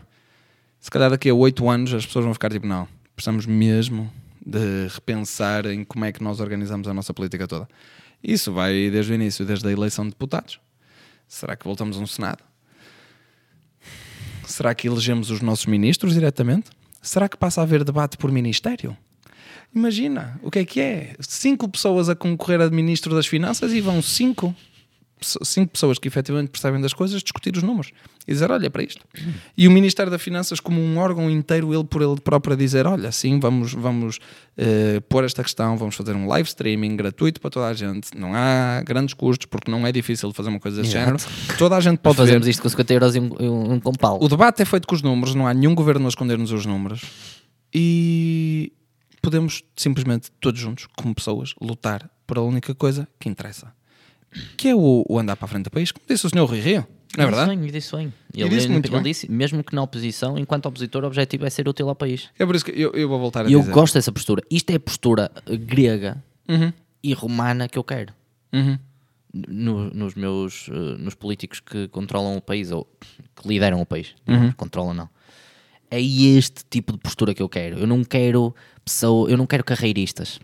Se calhar daqui a oito anos as pessoas vão ficar tipo, não, precisamos mesmo de repensar em como é que nós organizamos a nossa política toda. Isso vai desde o início, desde a eleição de deputados. Será que voltamos a um Senado? Será que elegemos os nossos ministros diretamente? Será que passa a haver debate por ministério? Imagina, o que é que é? Cinco pessoas a concorrer a ministro das finanças e vão cinco, cinco pessoas que efetivamente percebem das coisas discutir os números e dizer, olha para isto. E o Ministério das Finanças como um órgão inteiro, ele por ele próprio a dizer, olha, sim, vamos, vamos eh, pôr esta questão, vamos fazer um live streaming gratuito para toda a gente. Não há grandes custos, porque não é difícil fazer uma coisa desse Exato. género. Toda a gente pode ver. Fazemos isto com 50 euros e um, um, um pau. O debate é feito com os números, não há nenhum governo a esconder-nos os números e podemos simplesmente, todos juntos, como pessoas, lutar por a única coisa que interessa, que é o, o andar para a frente do país, como disse o Sr. Rui Rio, não é verdade? Sonho, disse sonho. E Ele, disse muito ele bem. disse, mesmo que na oposição, enquanto opositor, o objetivo é ser útil ao país. É por isso que eu, eu vou voltar a E eu dizer. gosto dessa postura. Isto é a postura grega Uhum, e romana que eu quero. uhum. No- nos meus eh, nos políticos que controlam o país ou que lideram o país. Uhum. Controlam não. É este tipo de postura que eu quero. Eu não quero pessoa, eu não quero carreiristas.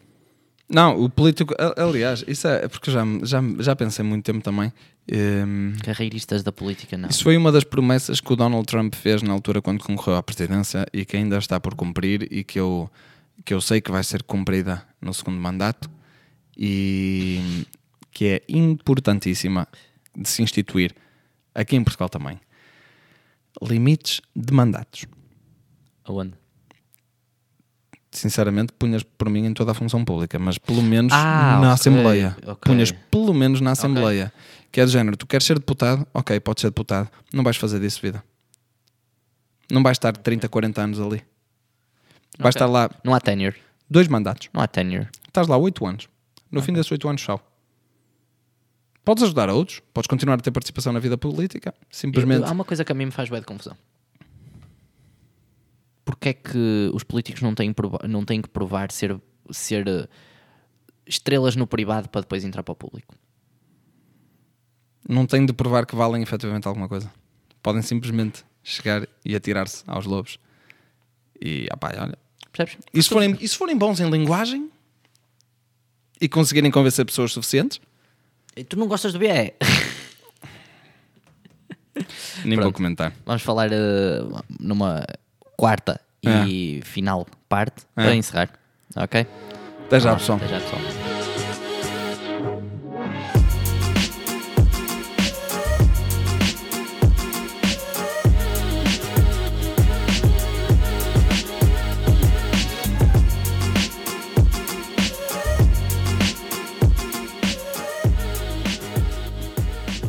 Não, o político, aliás, isso é porque eu já, já, já pensei muito tempo também. ehm, Carreiristas da política não. Isso foi uma das promessas que o Donald Trump fez na altura quando concorreu à presidência e que ainda está por cumprir e que eu, que eu sei que vai ser cumprida no segundo mandato e que é importantíssima de se instituir aqui em Portugal também. Limites de mandatos. Aonde? Sinceramente, punhas por mim em toda a função pública, mas pelo menos Ah, na ok, Assembleia. ok. Punhas pelo menos na Assembleia. Que é do género, tu queres ser deputado? Ok, podes ser deputado. Não vais fazer disso vida. Não vais estar 30, 40 anos ali. Vais estar lá Não há tenure. dois mandatos. Não há tenure. Estás lá 8 anos. No fim desses 8 anos, tchau. Podes ajudar a outros, podes continuar a ter participação na vida política, simplesmente. Eu- há uma coisa que a mim me faz bem de confusão. Porque é que os políticos não têm, não têm que provar ser, ser eh, estrelas no privado para depois entrar para o público? Não têm de provar que valem efetivamente alguma coisa. Podem simplesmente chegar e atirar-se aos lobos. E, ah pá, olha. Percebes? E se, forem, e se forem bons em linguagem e conseguirem convencer pessoas suficientes, E Tu não gostas do BE? nem vou Pronto. comentar. Vamos falar eh, numa quarta e é. final parte é. para encerrar. Ok? Até já, pessoal. Até já, pessoal.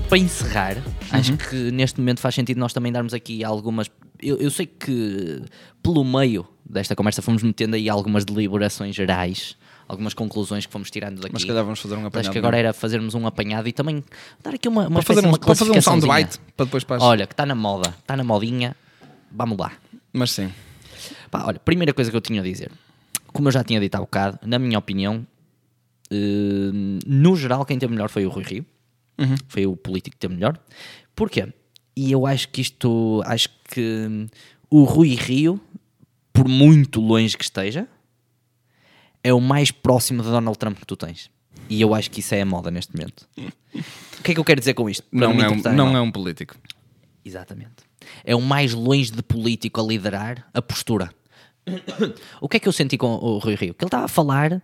para encerrar, uhum. acho que neste momento faz sentido nós também darmos aqui algumas eu, eu sei que pelo meio desta conversa fomos metendo aí algumas deliberações gerais, algumas conclusões que fomos tirando daqui. Mas calhar vamos fazer um Acho apanhado. que agora era fazermos um apanhado e também dar aqui uma, uma fazer um, uma fazer um soundbite para depois para Olha, que está na moda, está na modinha, vamos lá. Mas sim. Pá, olha, primeira coisa que eu tinha a dizer, como eu já tinha dito há bocado, na minha opinião, eh, no geral, quem teve melhor foi o Rui Rio. Foi o político que teve melhor. Porquê? E eu acho que isto, acho que o Rui Rio, por muito longe que esteja, é o mais próximo de Donald Trump que tu tens. E eu acho que isso é a moda neste momento. O que é que eu quero dizer com isto? Para Não, é um, não é um político. Exatamente. É o mais longe de político a liderar a postura. o que é que eu senti com o Rui Rio? Que ele estava a falar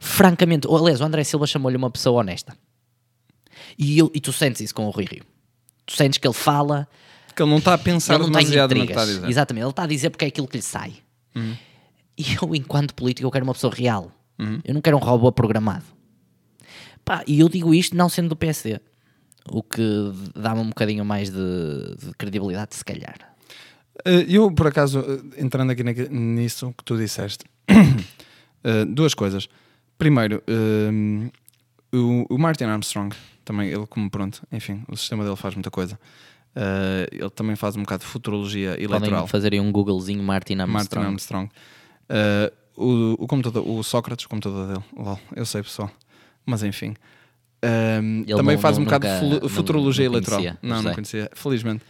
francamente. ou, Aliás, o André Silva chamou-lhe uma pessoa honesta. E, eu, e tu sentes isso com o Rui Rio. Tu sentes que ele fala. Que ele não está a pensar ele demasiado no que está a dizer. Exatamente. Ele está a dizer porque é aquilo que lhe sai. E eu, enquanto político, eu quero uma pessoa real. Eu não quero um robô programado. Pá, e eu digo isto não sendo do PSD. O que dá-me um bocadinho mais de, de credibilidade, se calhar. Eh, Eu, por acaso, eh, entrando aqui nisso que tu disseste, eh, duas coisas. Primeiro, o, o Martin Armstrong, também ele como pronto, enfim, o sistema dele faz muita coisa. Eh, ele também faz um bocado de futurologia eleitoral. Podem fazer aí um Googlezinho Martin Martin Armstrong. Armstrong. Eh, o, o computador, o Sócrates, o computador dele, lol, eu sei pessoal, mas enfim. Ele também não- faz um bocado de futurologia não eleitoral. conhecia, não, não não conhecia, felizmente.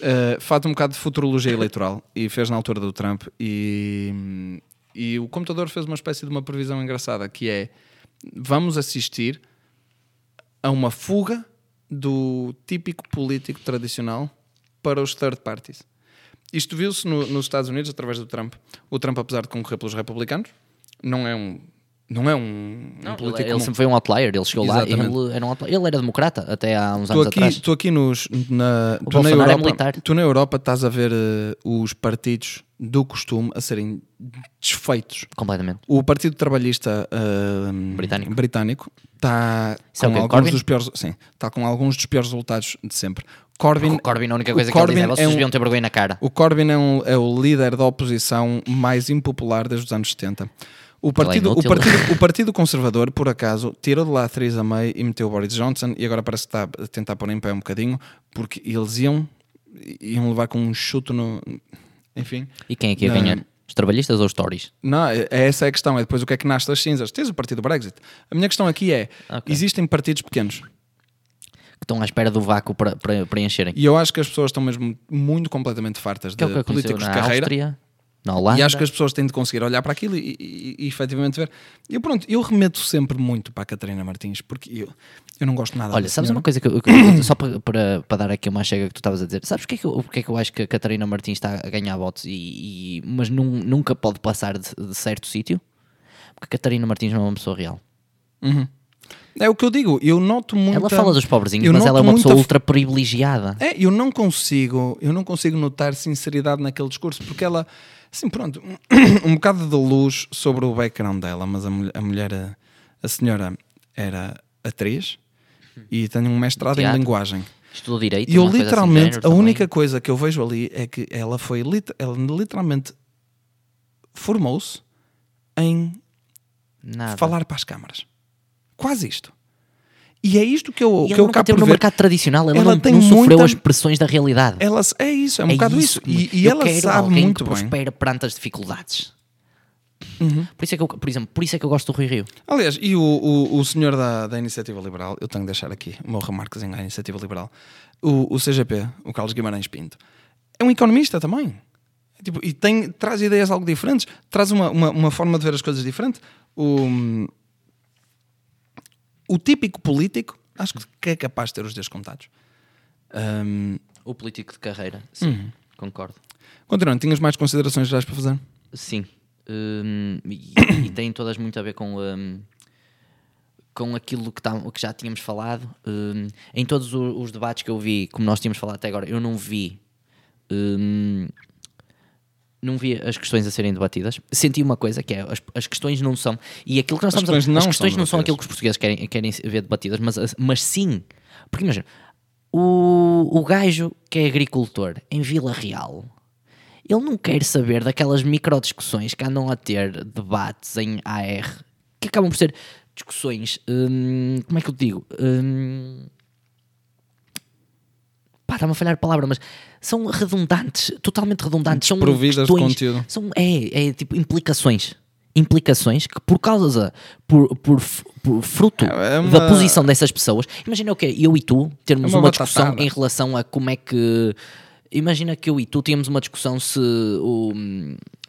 Uh, faz um bocado de futurologia eleitoral e fez na altura do Trump e, e o computador fez uma espécie de uma previsão engraçada que é vamos assistir a uma fuga do típico político tradicional para os third parties. Isto viu-se no- nos Estados Unidos através do Trump. O Trump, apesar de concorrer pelos republicanos, não é um não é um, um Não, político ele, ele sempre foi um outlier, ele chegou lá, Exatamente. ele era, um outlier. ele era democrata até há uns Tu anos aqui, atrás. tu aqui nos, na, O tu na é Europa, militar. tu na Europa estás a ver eh, os partidos do costume a serem desfeitos. Completamente. O Partido Trabalhista eh, Britânico. britânico está é com alguns Corbyn? dos piores, sim, está com alguns dos piores resultados de sempre. Corbyn, O Corbyn, a única coisa que ele diz é Corbyn vocês um- deviam ter vergonha na cara. o Corbyn é, um- é o líder da oposição mais impopular desde os anos 70. O partido, o, partido, o partido Conservador, por acaso, tirou de lá a Theresa May e meteu o Boris Johnson e agora parece que está a tentar pôr em pé um bocadinho porque eles iam, iam levar com um chute no... Enfim. E quem é que ia Não. ganhar? Os trabalhistas ou os Tories? Não, é- essa é a questão. É depois o que é que nasce das cinzas. Tens o partido Brexit. A minha questão aqui é, Ok. existem partidos pequenos Que estão à espera do vácuo para, para preencherem. e eu acho que as pessoas estão mesmo muito completamente fartas Que é de que aconteceu políticos de carreira. Áustria, na Holanda. E acho que as pessoas têm de conseguir olhar para aquilo e, e, e efetivamente ver. Eu, pronto, eu remeto sempre muito para a Catarina Martins, porque eu, eu não gosto nada Olha, sabes senhora. uma coisa que eu, que eu- só para, para, para dar aqui uma chega que tu estavas a dizer, sabes porque é que eu, porque é que eu acho que a Catarina Martins está a ganhar votos e, e- mas nun- nunca pode passar de, de certo sítio? Porque a Catarina Martins não é uma pessoa real. É o que eu digo, eu noto muito. Ela fala dos pobrezinhos, eu mas ela é uma pessoa ultra privilegiada. É, eu não consigo, eu não consigo notar sinceridade naquele discurso, porque ela, assim, pronto, um bocado de luz sobre o background dela, mas a, mulher, a mulher, a, a senhora era atriz e tem um mestrado Teatro. em linguagem. Estudou direito. E eu assim literalmente, género a também. única coisa que eu vejo ali é que ela foi, lit- ela literalmente formou-se em Nada. falar para as câmaras. Quase isto. E é isto que eu, E que ela eu acabo teve por no ver. mercado tradicional, ela, Ela não, tem não sofreu muita- as pressões da realidade. Ela, é isso, é um é bocado isso. E, e Eu ela sabe muito que bem. prospera perante as dificuldades. Uhum. Por isso é que eu, por exemplo, por isso é que eu gosto do Rui Rio. Aliás, e o, o, o senhor da, da Iniciativa Liberal, eu tenho de deixar aqui o meu remarquezinho à Iniciativa Liberal, o, o CGP, o Carlos Guimarães Pinto, é um economista também. Tipo, e tem, traz ideias algo diferentes, traz uma, uma, uma forma de ver as coisas diferente. O, o típico político, acho que é capaz de ter os dedos contados. Ahm, O político de carreira, sim, Uhum. concordo. continuando, tinhas mais considerações gerais para fazer? Sim. Hum, e, e têm todas muito a ver com, hum, com aquilo que, tá, que já tínhamos falado. Hum, em todos o- os debates que eu vi, como nós tínhamos falado até agora, eu não vi. Não vi as questões a serem debatidas. Senti uma coisa que é as, as questões não são. E aquilo que nós As estamos a, questões não as questões não são aquilo que os portugueses querem, querem ver debatidas, mas, mas sim. Porque imagina, o, o gajo que é agricultor em Vila Real, ele não quer saber daquelas microdiscussões que andam a ter debates em AR, que acabam por ser discussões, hum, como é que eu digo? Hum, pá, está-me a falhar a palavra, mas são redundantes, totalmente redundantes. São Desprovidas de questões- conteúdo. São, é, é tipo implicações. Implicações que por causa, por, por, por fruto É- é uma- da posição dessas pessoas, imagina o que eu e tu termos É uma uma discussão em relação a como é que. Imagina que eu e tu tínhamos uma discussão se o.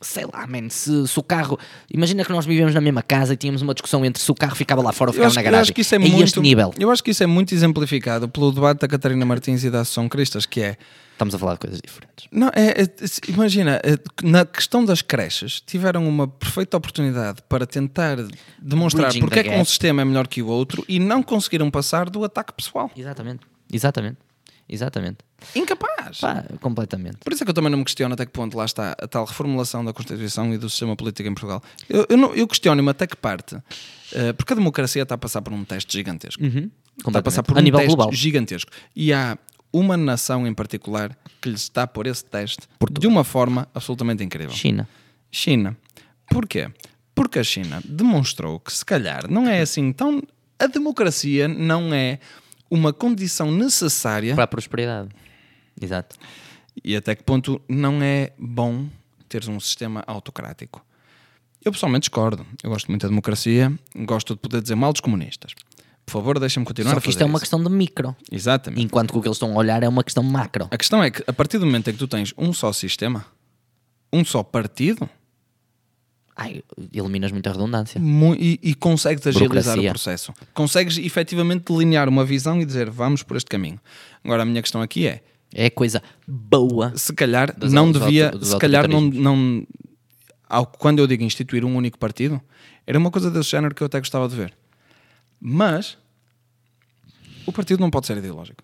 Sei lá, man, se, se o carro. Imagina que nós vivemos na mesma casa e tínhamos uma discussão entre se o carro ficava lá fora ou ficava acho, na que- eu garagem. acho que isso é a muito. este nível. Eu acho que isso é muito exemplificado pelo debate da Catarina Martins e da Associação Cristas, que é. Estamos a falar de coisas diferentes. Não, é, é- imagina, é, na questão das creches, tiveram uma perfeita oportunidade para tentar demonstrar Bridging porque é que um sistema é melhor que o outro e não conseguiram passar do ataque pessoal. Exatamente. Exatamente. Exatamente. Incapaz. Pá, completamente. Por isso é que eu também não me questiono até que ponto lá está a tal reformulação da Constituição e do sistema político em Portugal. Eu, eu, não- eu questiono-me até que parte, eh, porque a democracia está a passar por um teste gigantesco. Está a passar por Uhum. a um teste global. gigantesco. E há uma nação em particular que lhe está a pôr esse teste de uma forma absolutamente incrível. China. China. Porquê? Porque a China demonstrou que se calhar não é assim tão. A democracia não é uma condição necessária Para a prosperidade. Exato. e até que ponto não é bom teres um sistema autocrático. Eu pessoalmente discordo. Eu gosto muito da democracia, gosto de poder dizer mal dos comunistas. Por favor, deixem-me continuar Só que isto é uma isso. questão de micro. Exatamente. Enquanto que o que eles estão a olhar é uma questão macro. A questão é que a partir do momento em que tu tens um só sistema, um só partido, Ai, eliminas muita redundância. mu- e, e consegues agilizar Burocracia. o processo. Consegues efetivamente delinear uma visão e dizer vamos por este caminho. Agora a minha questão aqui é, É coisa boa. se calhar não autos- devia, dos se calhar não, não ao, quando eu digo instituir um único partido, era uma coisa desse género que eu até gostava de ver. Mas o partido não pode ser ideológico.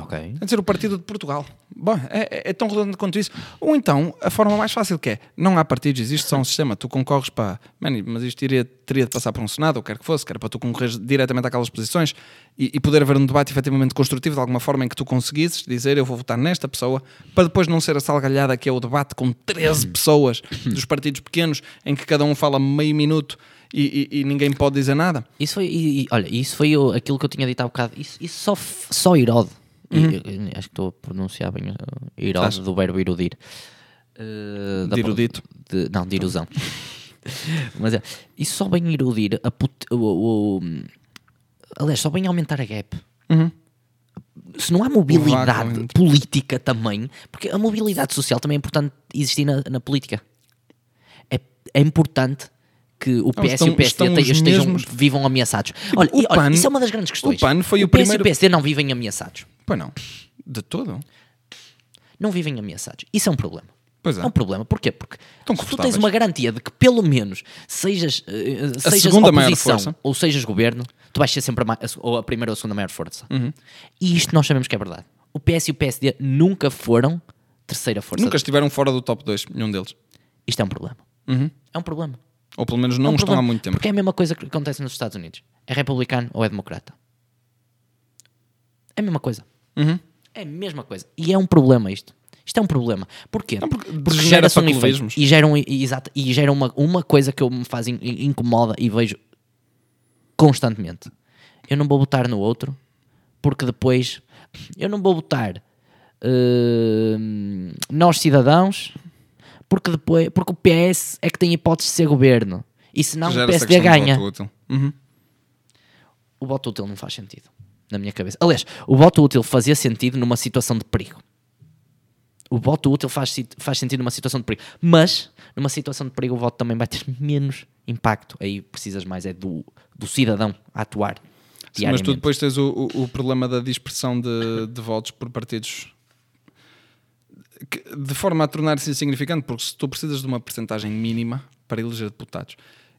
Ok. De ser o partido de Portugal. Bom, é, é- é tão redundante quanto isso. Ou então, a forma mais fácil que é, não há partidos, existe só um sistema, tu concorres para, mas isto iria, teria de passar por um Senado, ou quer que fosse, que era para tu concorreres diretamente àquelas posições e, e poder haver um debate efetivamente construtivo de alguma forma em que tu conseguisses dizer eu vou votar nesta pessoa, para depois não ser a salgalhada que é o debate com 13 pessoas dos partidos pequenos, em que cada um fala meio minuto e, e- e ninguém pode dizer nada. Isso foi, e- olha, isso foi aquilo que eu tinha dito há bocado. Isso, isso só, só E- eu acho que estou a pronunciar bem Irode do verbo irudir. Uh, De erudito. de- não, de erosão. Mas é, isso só bem irudir a put- o, o- aliás, só bem aumentar a gap. Se não há mobilidade política também, porque a mobilidade social também é importante existir na, na política. É, é importante que o PS e estão- o PSD estejam, mesmos- vivam ameaçados. olha, o e, olha, PAN- isso é uma das grandes questões. o PAN foi o PS e primeiro- o PSD não vivem ameaçados. Pois não, de todo. Não vivem ameaçados. Isso é um problema. Pois é. um problema. Porquê? Porque tu tens uma garantia de que pelo menos sejas, eh, sejas segunda maior oposição força. ou sejas governo, tu vais ser sempre a, ou a primeira ou a segunda maior força. Uhum. E isto nós sabemos que é verdade. O PS e o PSD nunca foram terceira força. Nunca estiveram fora do top 2, nenhum deles. Isto é um problema. Uhum. É um problema. Ou pelo menos não É um estão problema. há muito tempo. Porque é a mesma coisa que acontece nos Estados Unidos. É republicano ou é democrata. É a mesma coisa. Uhum. É a mesma coisa. E é um problema isto. Isto é um problema. Porquê? Não, porque porque gera-se um efeito. E gera, um, e, exato, e gera uma, uma coisa que eu me faz in- in- incomoda e vejo constantemente. Eu não vou votar no outro porque depois eu não vou votar hum, nós cidadãos porque depois porque o PS é que tem hipótese de ser governo e senão o Gera essa PSD ganha voto. Uhum. o voto útil não faz sentido na minha cabeça. Aliás, o voto útil fazia sentido numa situação de perigo. O voto útil faz, faz sentido numa situação de perigo. Mas, numa situação de perigo, o voto também vai ter menos impacto. Aí precisas mais é do, do cidadão a atuar. Sim, mas tu depois tens o, o- o problema da dispersão de, de votos por partidos de forma a tornar-se insignificante, porque se tu precisas de uma percentagem mínima para eleger deputados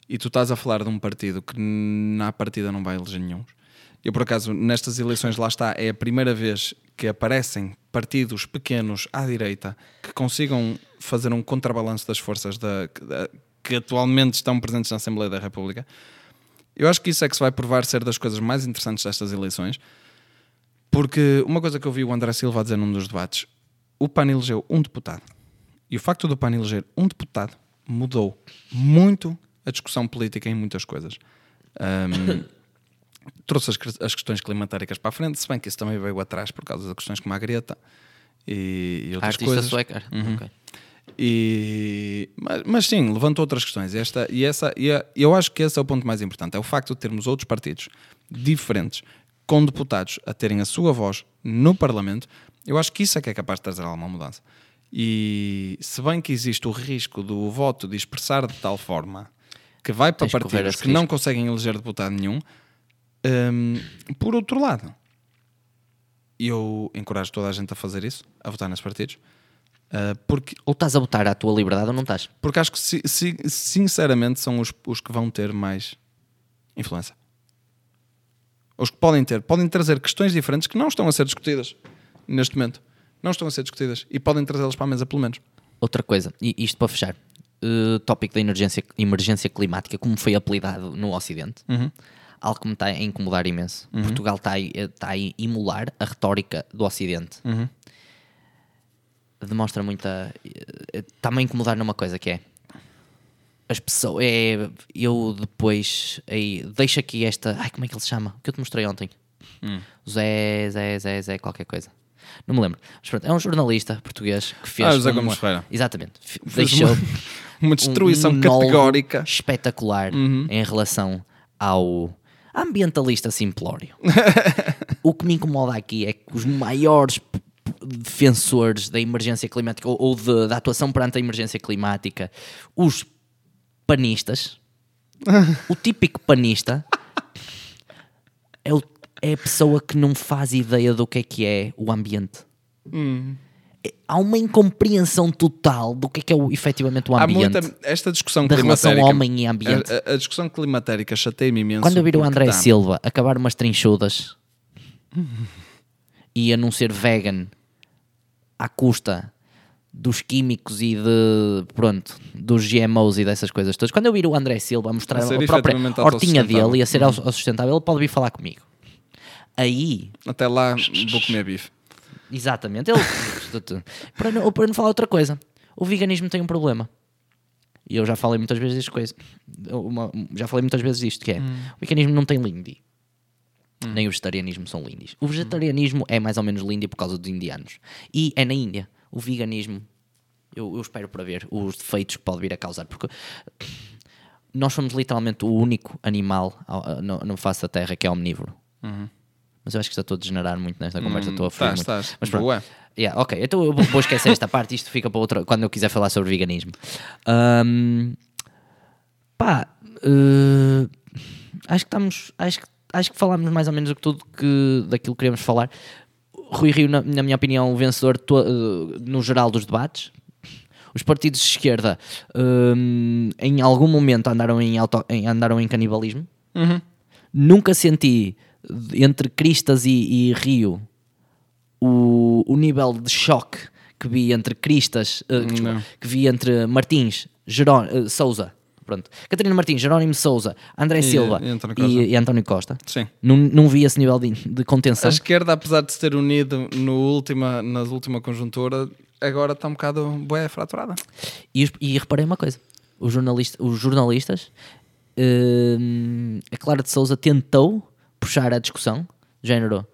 e tu estás a falar de um partido que na partida não vai eleger nenhum. Eu, por acaso, nestas eleições, lá está, é a primeira vez que aparecem partidos pequenos à direita que consigam fazer um contrabalanço das forças da- da- que atualmente estão presentes na Assembleia da República. Eu acho que isso é que se vai provar ser das coisas mais interessantes destas eleições, Porque uma coisa que eu vi o André Silva dizer num dos debates, o PAN elegeu um deputado. E o facto do PAN eleger um deputado mudou muito a discussão política em muitas coisas. Um, trouxe as, as, questões climatéricas para a frente, se bem que isso também veio atrás por causa de questões como a Greta e, e outras Artista coisas. sueca. Uhum. Ok. E, mas, mas sim, levantou outras questões. Esta, e essa, e a- eu acho que esse é o ponto mais importante: é o facto de termos outros partidos diferentes, com deputados a terem a sua voz no Parlamento. Eu acho que isso é que é capaz de trazer alguma mudança. E se bem que existe o risco do voto dispersar de tal forma que vai para Tens que partidos esse que não conseguem eleger deputado nenhum, hum, por outro lado, eu encorajo toda a gente a fazer isso, a votar nesses partidos, ah, porque Ou estás a botar à tua liberdade ou não estás. porque acho que si- si- sinceramente são os, os que vão ter mais influência. Os que podem ter, podem trazer questões diferentes que não estão a ser discutidas neste momento. Não estão a ser discutidas e podem trazê-las para a mesa, pelo menos. Outra coisa, e isto para fechar, uh, tópico da emergência, emergência climática, como foi apelidado no Ocidente, algo que me está a incomodar imenso. Portugal está a, está a emular a retórica do Ocidente. Demonstra muita. eh, Está-me a incomodar numa coisa que é. As pessoas. É, eu depois. Aí, deixa aqui esta. Ai, como é que ele se chama? O que eu te mostrei ontem. Zé, Zé, Zé, Zé, qualquer coisa. Não me lembro. Mas pronto, é um jornalista português que fez. Ah, José Gomes Ferreira. Exatamente. Fez Deixou uma, uma destruição um categórica. espetacular em relação ao ambientalista simplório. o que me incomoda aqui é que os maiores defensores da emergência climática ou, ou de- da atuação perante a emergência climática, os panistas, o típico panista é, o- é a pessoa que não faz ideia do que é que é o ambiente. É- Há uma incompreensão total do que é que é o, efetivamente o Há ambiente. muita, esta discussão Da relação homem e ambiente. A, a- discussão climatérica chateia-me imenso. Quando eu vir o André Silva acabar umas trinchudas e a não ser vegan à custa dos químicos e de pronto, dos GMOs e dessas coisas todas. Quando eu vir o André Silva a mostrar A a própria hortinha dele e a ser autossustentável, ele pode vir falar comigo. Aí, Até lá vou comer bife. exatamente, ele para, não, para não falar outra coisa, o veganismo tem um problema. E eu já falei muitas vezes disto coisa. Uma- já falei muitas vezes disto, que é o veganismo não tem lindy. Nem o vegetarianismo são lindis. O vegetarianismo é mais ou menos lindy por causa dos indianos. E é na Índia. O veganismo, eu, eu espero para ver os defeitos que pode vir a causar. Porque nós somos literalmente o único animal no, no face da Terra que é omnívoro. Mas eu acho que já estou a degenerar muito nesta conversa. Estou a muito. estás. Mas pronto. Boa. Yeah, ok, então eu vou esquecer esta parte, isto fica para outra quando eu quiser falar sobre veganismo. Ahm, pá, eh, acho que estamos, acho que, acho que falámos mais ou menos o que tudo que, daquilo que queríamos falar. Rui Rio, na, na minha opinião, o vencedor to- eh, no geral dos debates. Os partidos de esquerda hum, em algum momento andaram em, auto- em- andaram em canibalismo. Nunca senti entre Cristas e, e Rio o, o nível de choque que vi entre Cristas, eh, que, desculpa, que vi entre Martins, Jeró, eh, Souza, pronto, Catarina Martins, Jerónimo Souza, André E- Silva e António e, Costa. e António Costa. Sim. Não, não vi esse nível de, de contenção. A esquerda, apesar de se ter unido no última, na última conjuntura, agora está um bocado bué fraturada. E, e reparei uma coisa: os, jornalista, os jornalistas, hum, a Clara de Souza tentou puxar a discussão, género.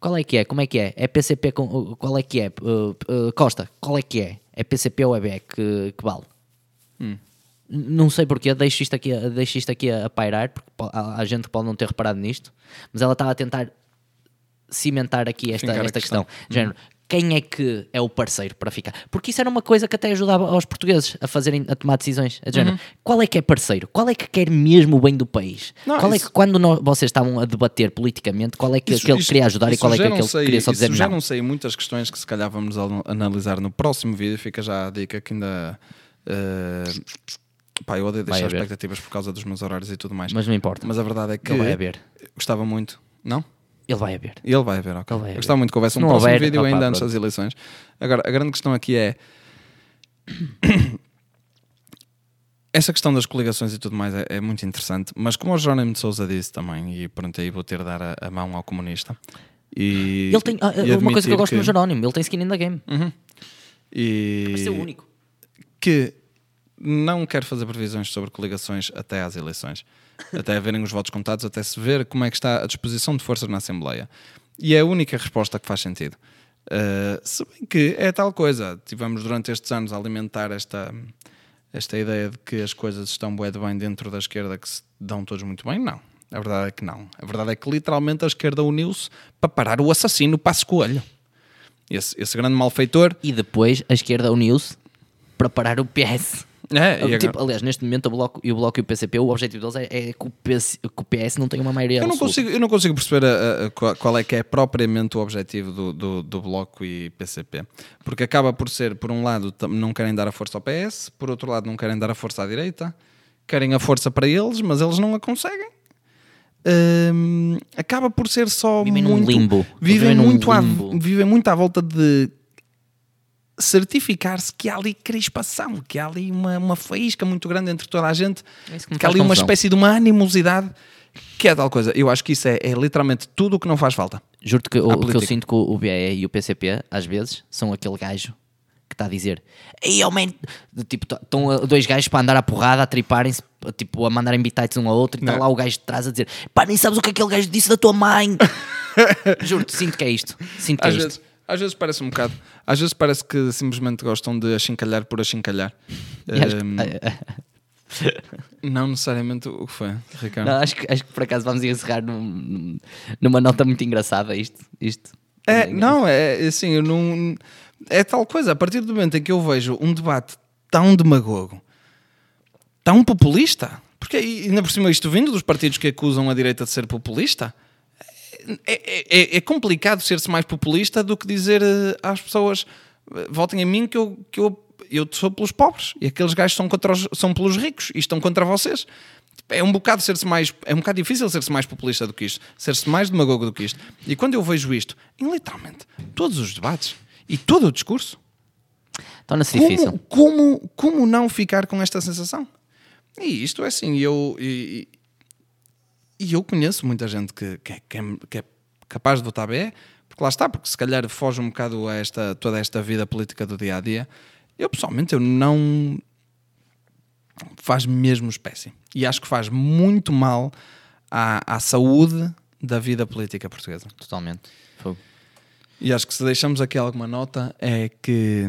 Qual é que é? Como é que é? É PCP com. Qual é que é? Uh, uh, Costa, qual é que é? É PCP ou é BE que, que vale? N- Não sei porquê, deixo isto aqui, a- deixo isto aqui a, a pairar, porque há, há gente que pode não ter reparado nisto, mas ela estava a tentar cimentar aqui esta, Fincar a esta questão. questão. Género, quem é que é o parceiro para ficar? Porque isso era uma coisa que até ajudava aos portugueses a fazerem, a tomar decisões. É de género, Qual é que é parceiro? Qual é que quer mesmo o bem do país? Não, qual é isso- que, quando nós- vocês estavam a debater politicamente, qual é que, Isso- que ele isso- queria ajudar e qual é que não sei- queria só dizer já não? não sei muitas questões que se calhar vamos al- analisar no próximo vídeo. Fica já a dica que ainda. eh, pá, eu odeio deixar expectativas por causa dos meus horários e tudo mais. Mas não importa. Mas a verdade é que Ele vai haver. gostava muito. Não? Ele vai haver. Ele vai haver, ok. Vai gostava muito que houvesse Se um não próximo houver, vídeo opá, ainda antes das eleições. Agora, a grande questão aqui é. Essa questão das coligações e tudo mais é, é muito interessante, mas como o Jerónimo de Souza disse também, e pronto, aí vou ter de dar a, a mão ao comunista, E, Ele tem. ah, e uma coisa que eu gosto no Jerónimo, ele tem skin in the game. E Vai ser o único. que não quer fazer previsões sobre coligações até às eleições, até haverem os votos contados, até se ver como é que está a disposição de forças na Assembleia. E é a única resposta que faz sentido. Uh, se bem que é tal coisa, tivemos durante estes anos a alimentar esta, esta ideia de que as coisas estão bué de bem dentro da esquerda que se dão todos muito bem, não. A verdade é que não. A verdade é que literalmente a esquerda uniu-se para parar o assassino Passo Coelho. Esse, esse grande malfeitor. E depois a esquerda uniu-se para parar o PS. É, e Tipo, agora- aliás, neste momento o Bloco, e o Bloco e o PCP, o objetivo deles é, é que, o PS, que o PS não tenha uma maioria Eu não, absoluta. consigo, eu não consigo perceber a- a- qual- qual é que é propriamente o objetivo do, do, do Bloco e PCP. Porque acaba por ser, por um lado, não querem dar a força ao PS, por outro lado, não querem dar a força à direita, querem a força para eles, mas eles não a conseguem. Hum, acaba por ser só Vivem num muito limbo. Vivem Vivem num muito, à, limbo. vivem muito à volta de certificar-se que há ali crispação, que há ali uma, uma faísca muito grande entre toda a gente, É que que há ali uma espécie de uma animosidade que é tal coisa. Eu acho que isso é, é literalmente tudo o que não faz falta. Juro-te que o, o que eu sinto com o BE e o PCP, às vezes, são aquele gajo que está a dizer Ei, aumento. Tipo, estão dois gajos para andar à porrada, a triparem-se, tipo, a mandarem bitites um ao outro, e está Não. lá o gajo de trás a dizer Pá, nem sabes o que aquele gajo disse da tua mãe. Juro-te, sinto que é isto. Sinto que é Às isto. Às vezes parece um bocado. Às vezes parece que simplesmente gostam de achincalhar por achincalhar. E que- Hum, não necessariamente o que foi, Ricardo. Não, acho, que, acho que por acaso vamos encerrar num- num- numa nota muito engraçada isto. isto. É, não, é assim, eu não. É tal coisa. A partir do momento em que eu vejo um debate tão demagogo, tão populista, porque ainda por cima isto vindo dos partidos que acusam a direita de ser populista, é, é- é complicado ser-se mais populista do que dizer eh, às pessoas eh, votem em mim que eu, que eu, eu sou pelos pobres e aqueles gajos são, contra os- são pelos ricos e estão contra vocês. É um bocado ser-se mais é um bocado difícil ser-se mais populista do que isto, ser-se mais demagogo do que isto. E quando eu vejo isto em literalmente todos os debates e todo o discurso, Torna-se difícil. como, como, como não ficar com esta sensação? E isto é assim, eu, e, e eu conheço muita gente que, que, é- que é, que é capaz de votar BE, porque lá está, porque se calhar foge um bocado a esta, toda esta vida política do dia a dia. Eu pessoalmente eu não faz mesmo espécie. E acho que faz muito mal à, à saúde da vida política portuguesa. Totalmente. Fogo. E acho que se deixamos aqui alguma nota é que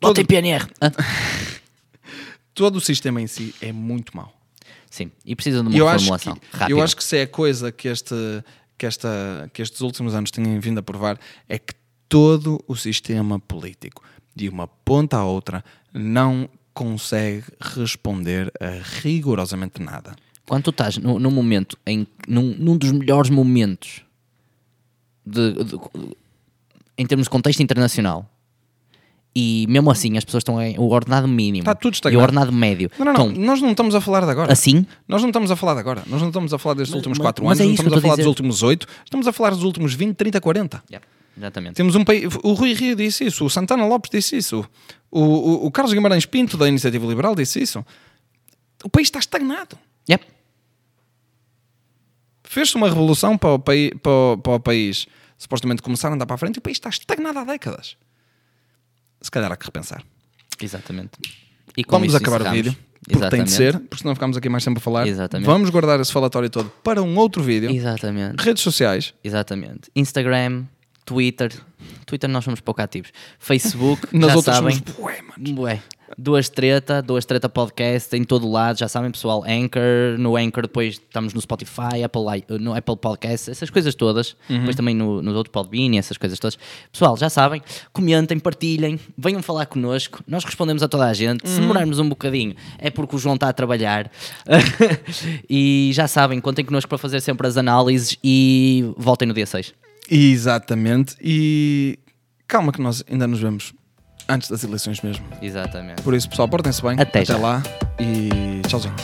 Votem PNR. Todo o sistema em si é muito mau. Sim, e precisa de uma eu acho, reformulação que, rápida. eu acho que se é a coisa que, este, que, esta, que estes últimos anos têm vindo a provar é que todo o sistema político, de uma ponta à outra, não consegue responder a rigorosamente nada. Quando tu estás no, num momento, em, num, num dos melhores momentos de, de- em termos de contexto internacional, e mesmo assim as pessoas estão em o ordenado mínimo Está tudo e o estagnado. ordenado médio Não, não, não. estão Nós não estamos a falar de agora. assim, Nós não estamos a falar de agora. Nós não estamos a falar destes últimos mas- 4 mas anos. é não isso que estamos eu a estou a falar dos dizer. últimos 8. Estamos a falar dos últimos 20, 30, 40. Yeah, exatamente. Temos um país. O Rui Rio disse isso, o Santana Lopes disse isso, o, o, o Carlos Guimarães Pinto, da Iniciativa Liberal, disse isso. O país está estagnado. Yep. Fez-se uma revolução para o, pai, para, o, para o país supostamente começar a andar para a frente e o país está estagnado há décadas. Se calhar há que repensar. Exatamente. E Vamos acabar o encerramos. vídeo, porque tem de Exatamente. ser, porque senão ficamos aqui mais tempo a falar. Exatamente. Vamos guardar esse falatório todo para um outro vídeo. Exatamente. Redes sociais. Exatamente. Instagram, Twitter. Twitter nós somos pouco ativos. Facebook, Nas já outras sabem. somos bué, mano. Bué. Duas treta, duas treta podcast em todo lado, já sabem pessoal, Anchor, no Anchor depois estamos no Spotify, Apple, no Apple Podcast, essas coisas todas, Uhum. depois também no, no outro Podbean, essas coisas todas. Pessoal, já sabem, comentem, partilhem, venham falar connosco, nós respondemos a toda a gente, Uhum. se demorarmos um bocadinho é porque o João está a trabalhar e já sabem, contem connosco para fazer sempre as análises e voltem no dia 6. Exatamente. E calma que nós ainda nos vemos antes das eleições mesmo. Exatamente. Por isso, pessoal, portem-se bem. Até já. lá e tchauzinho.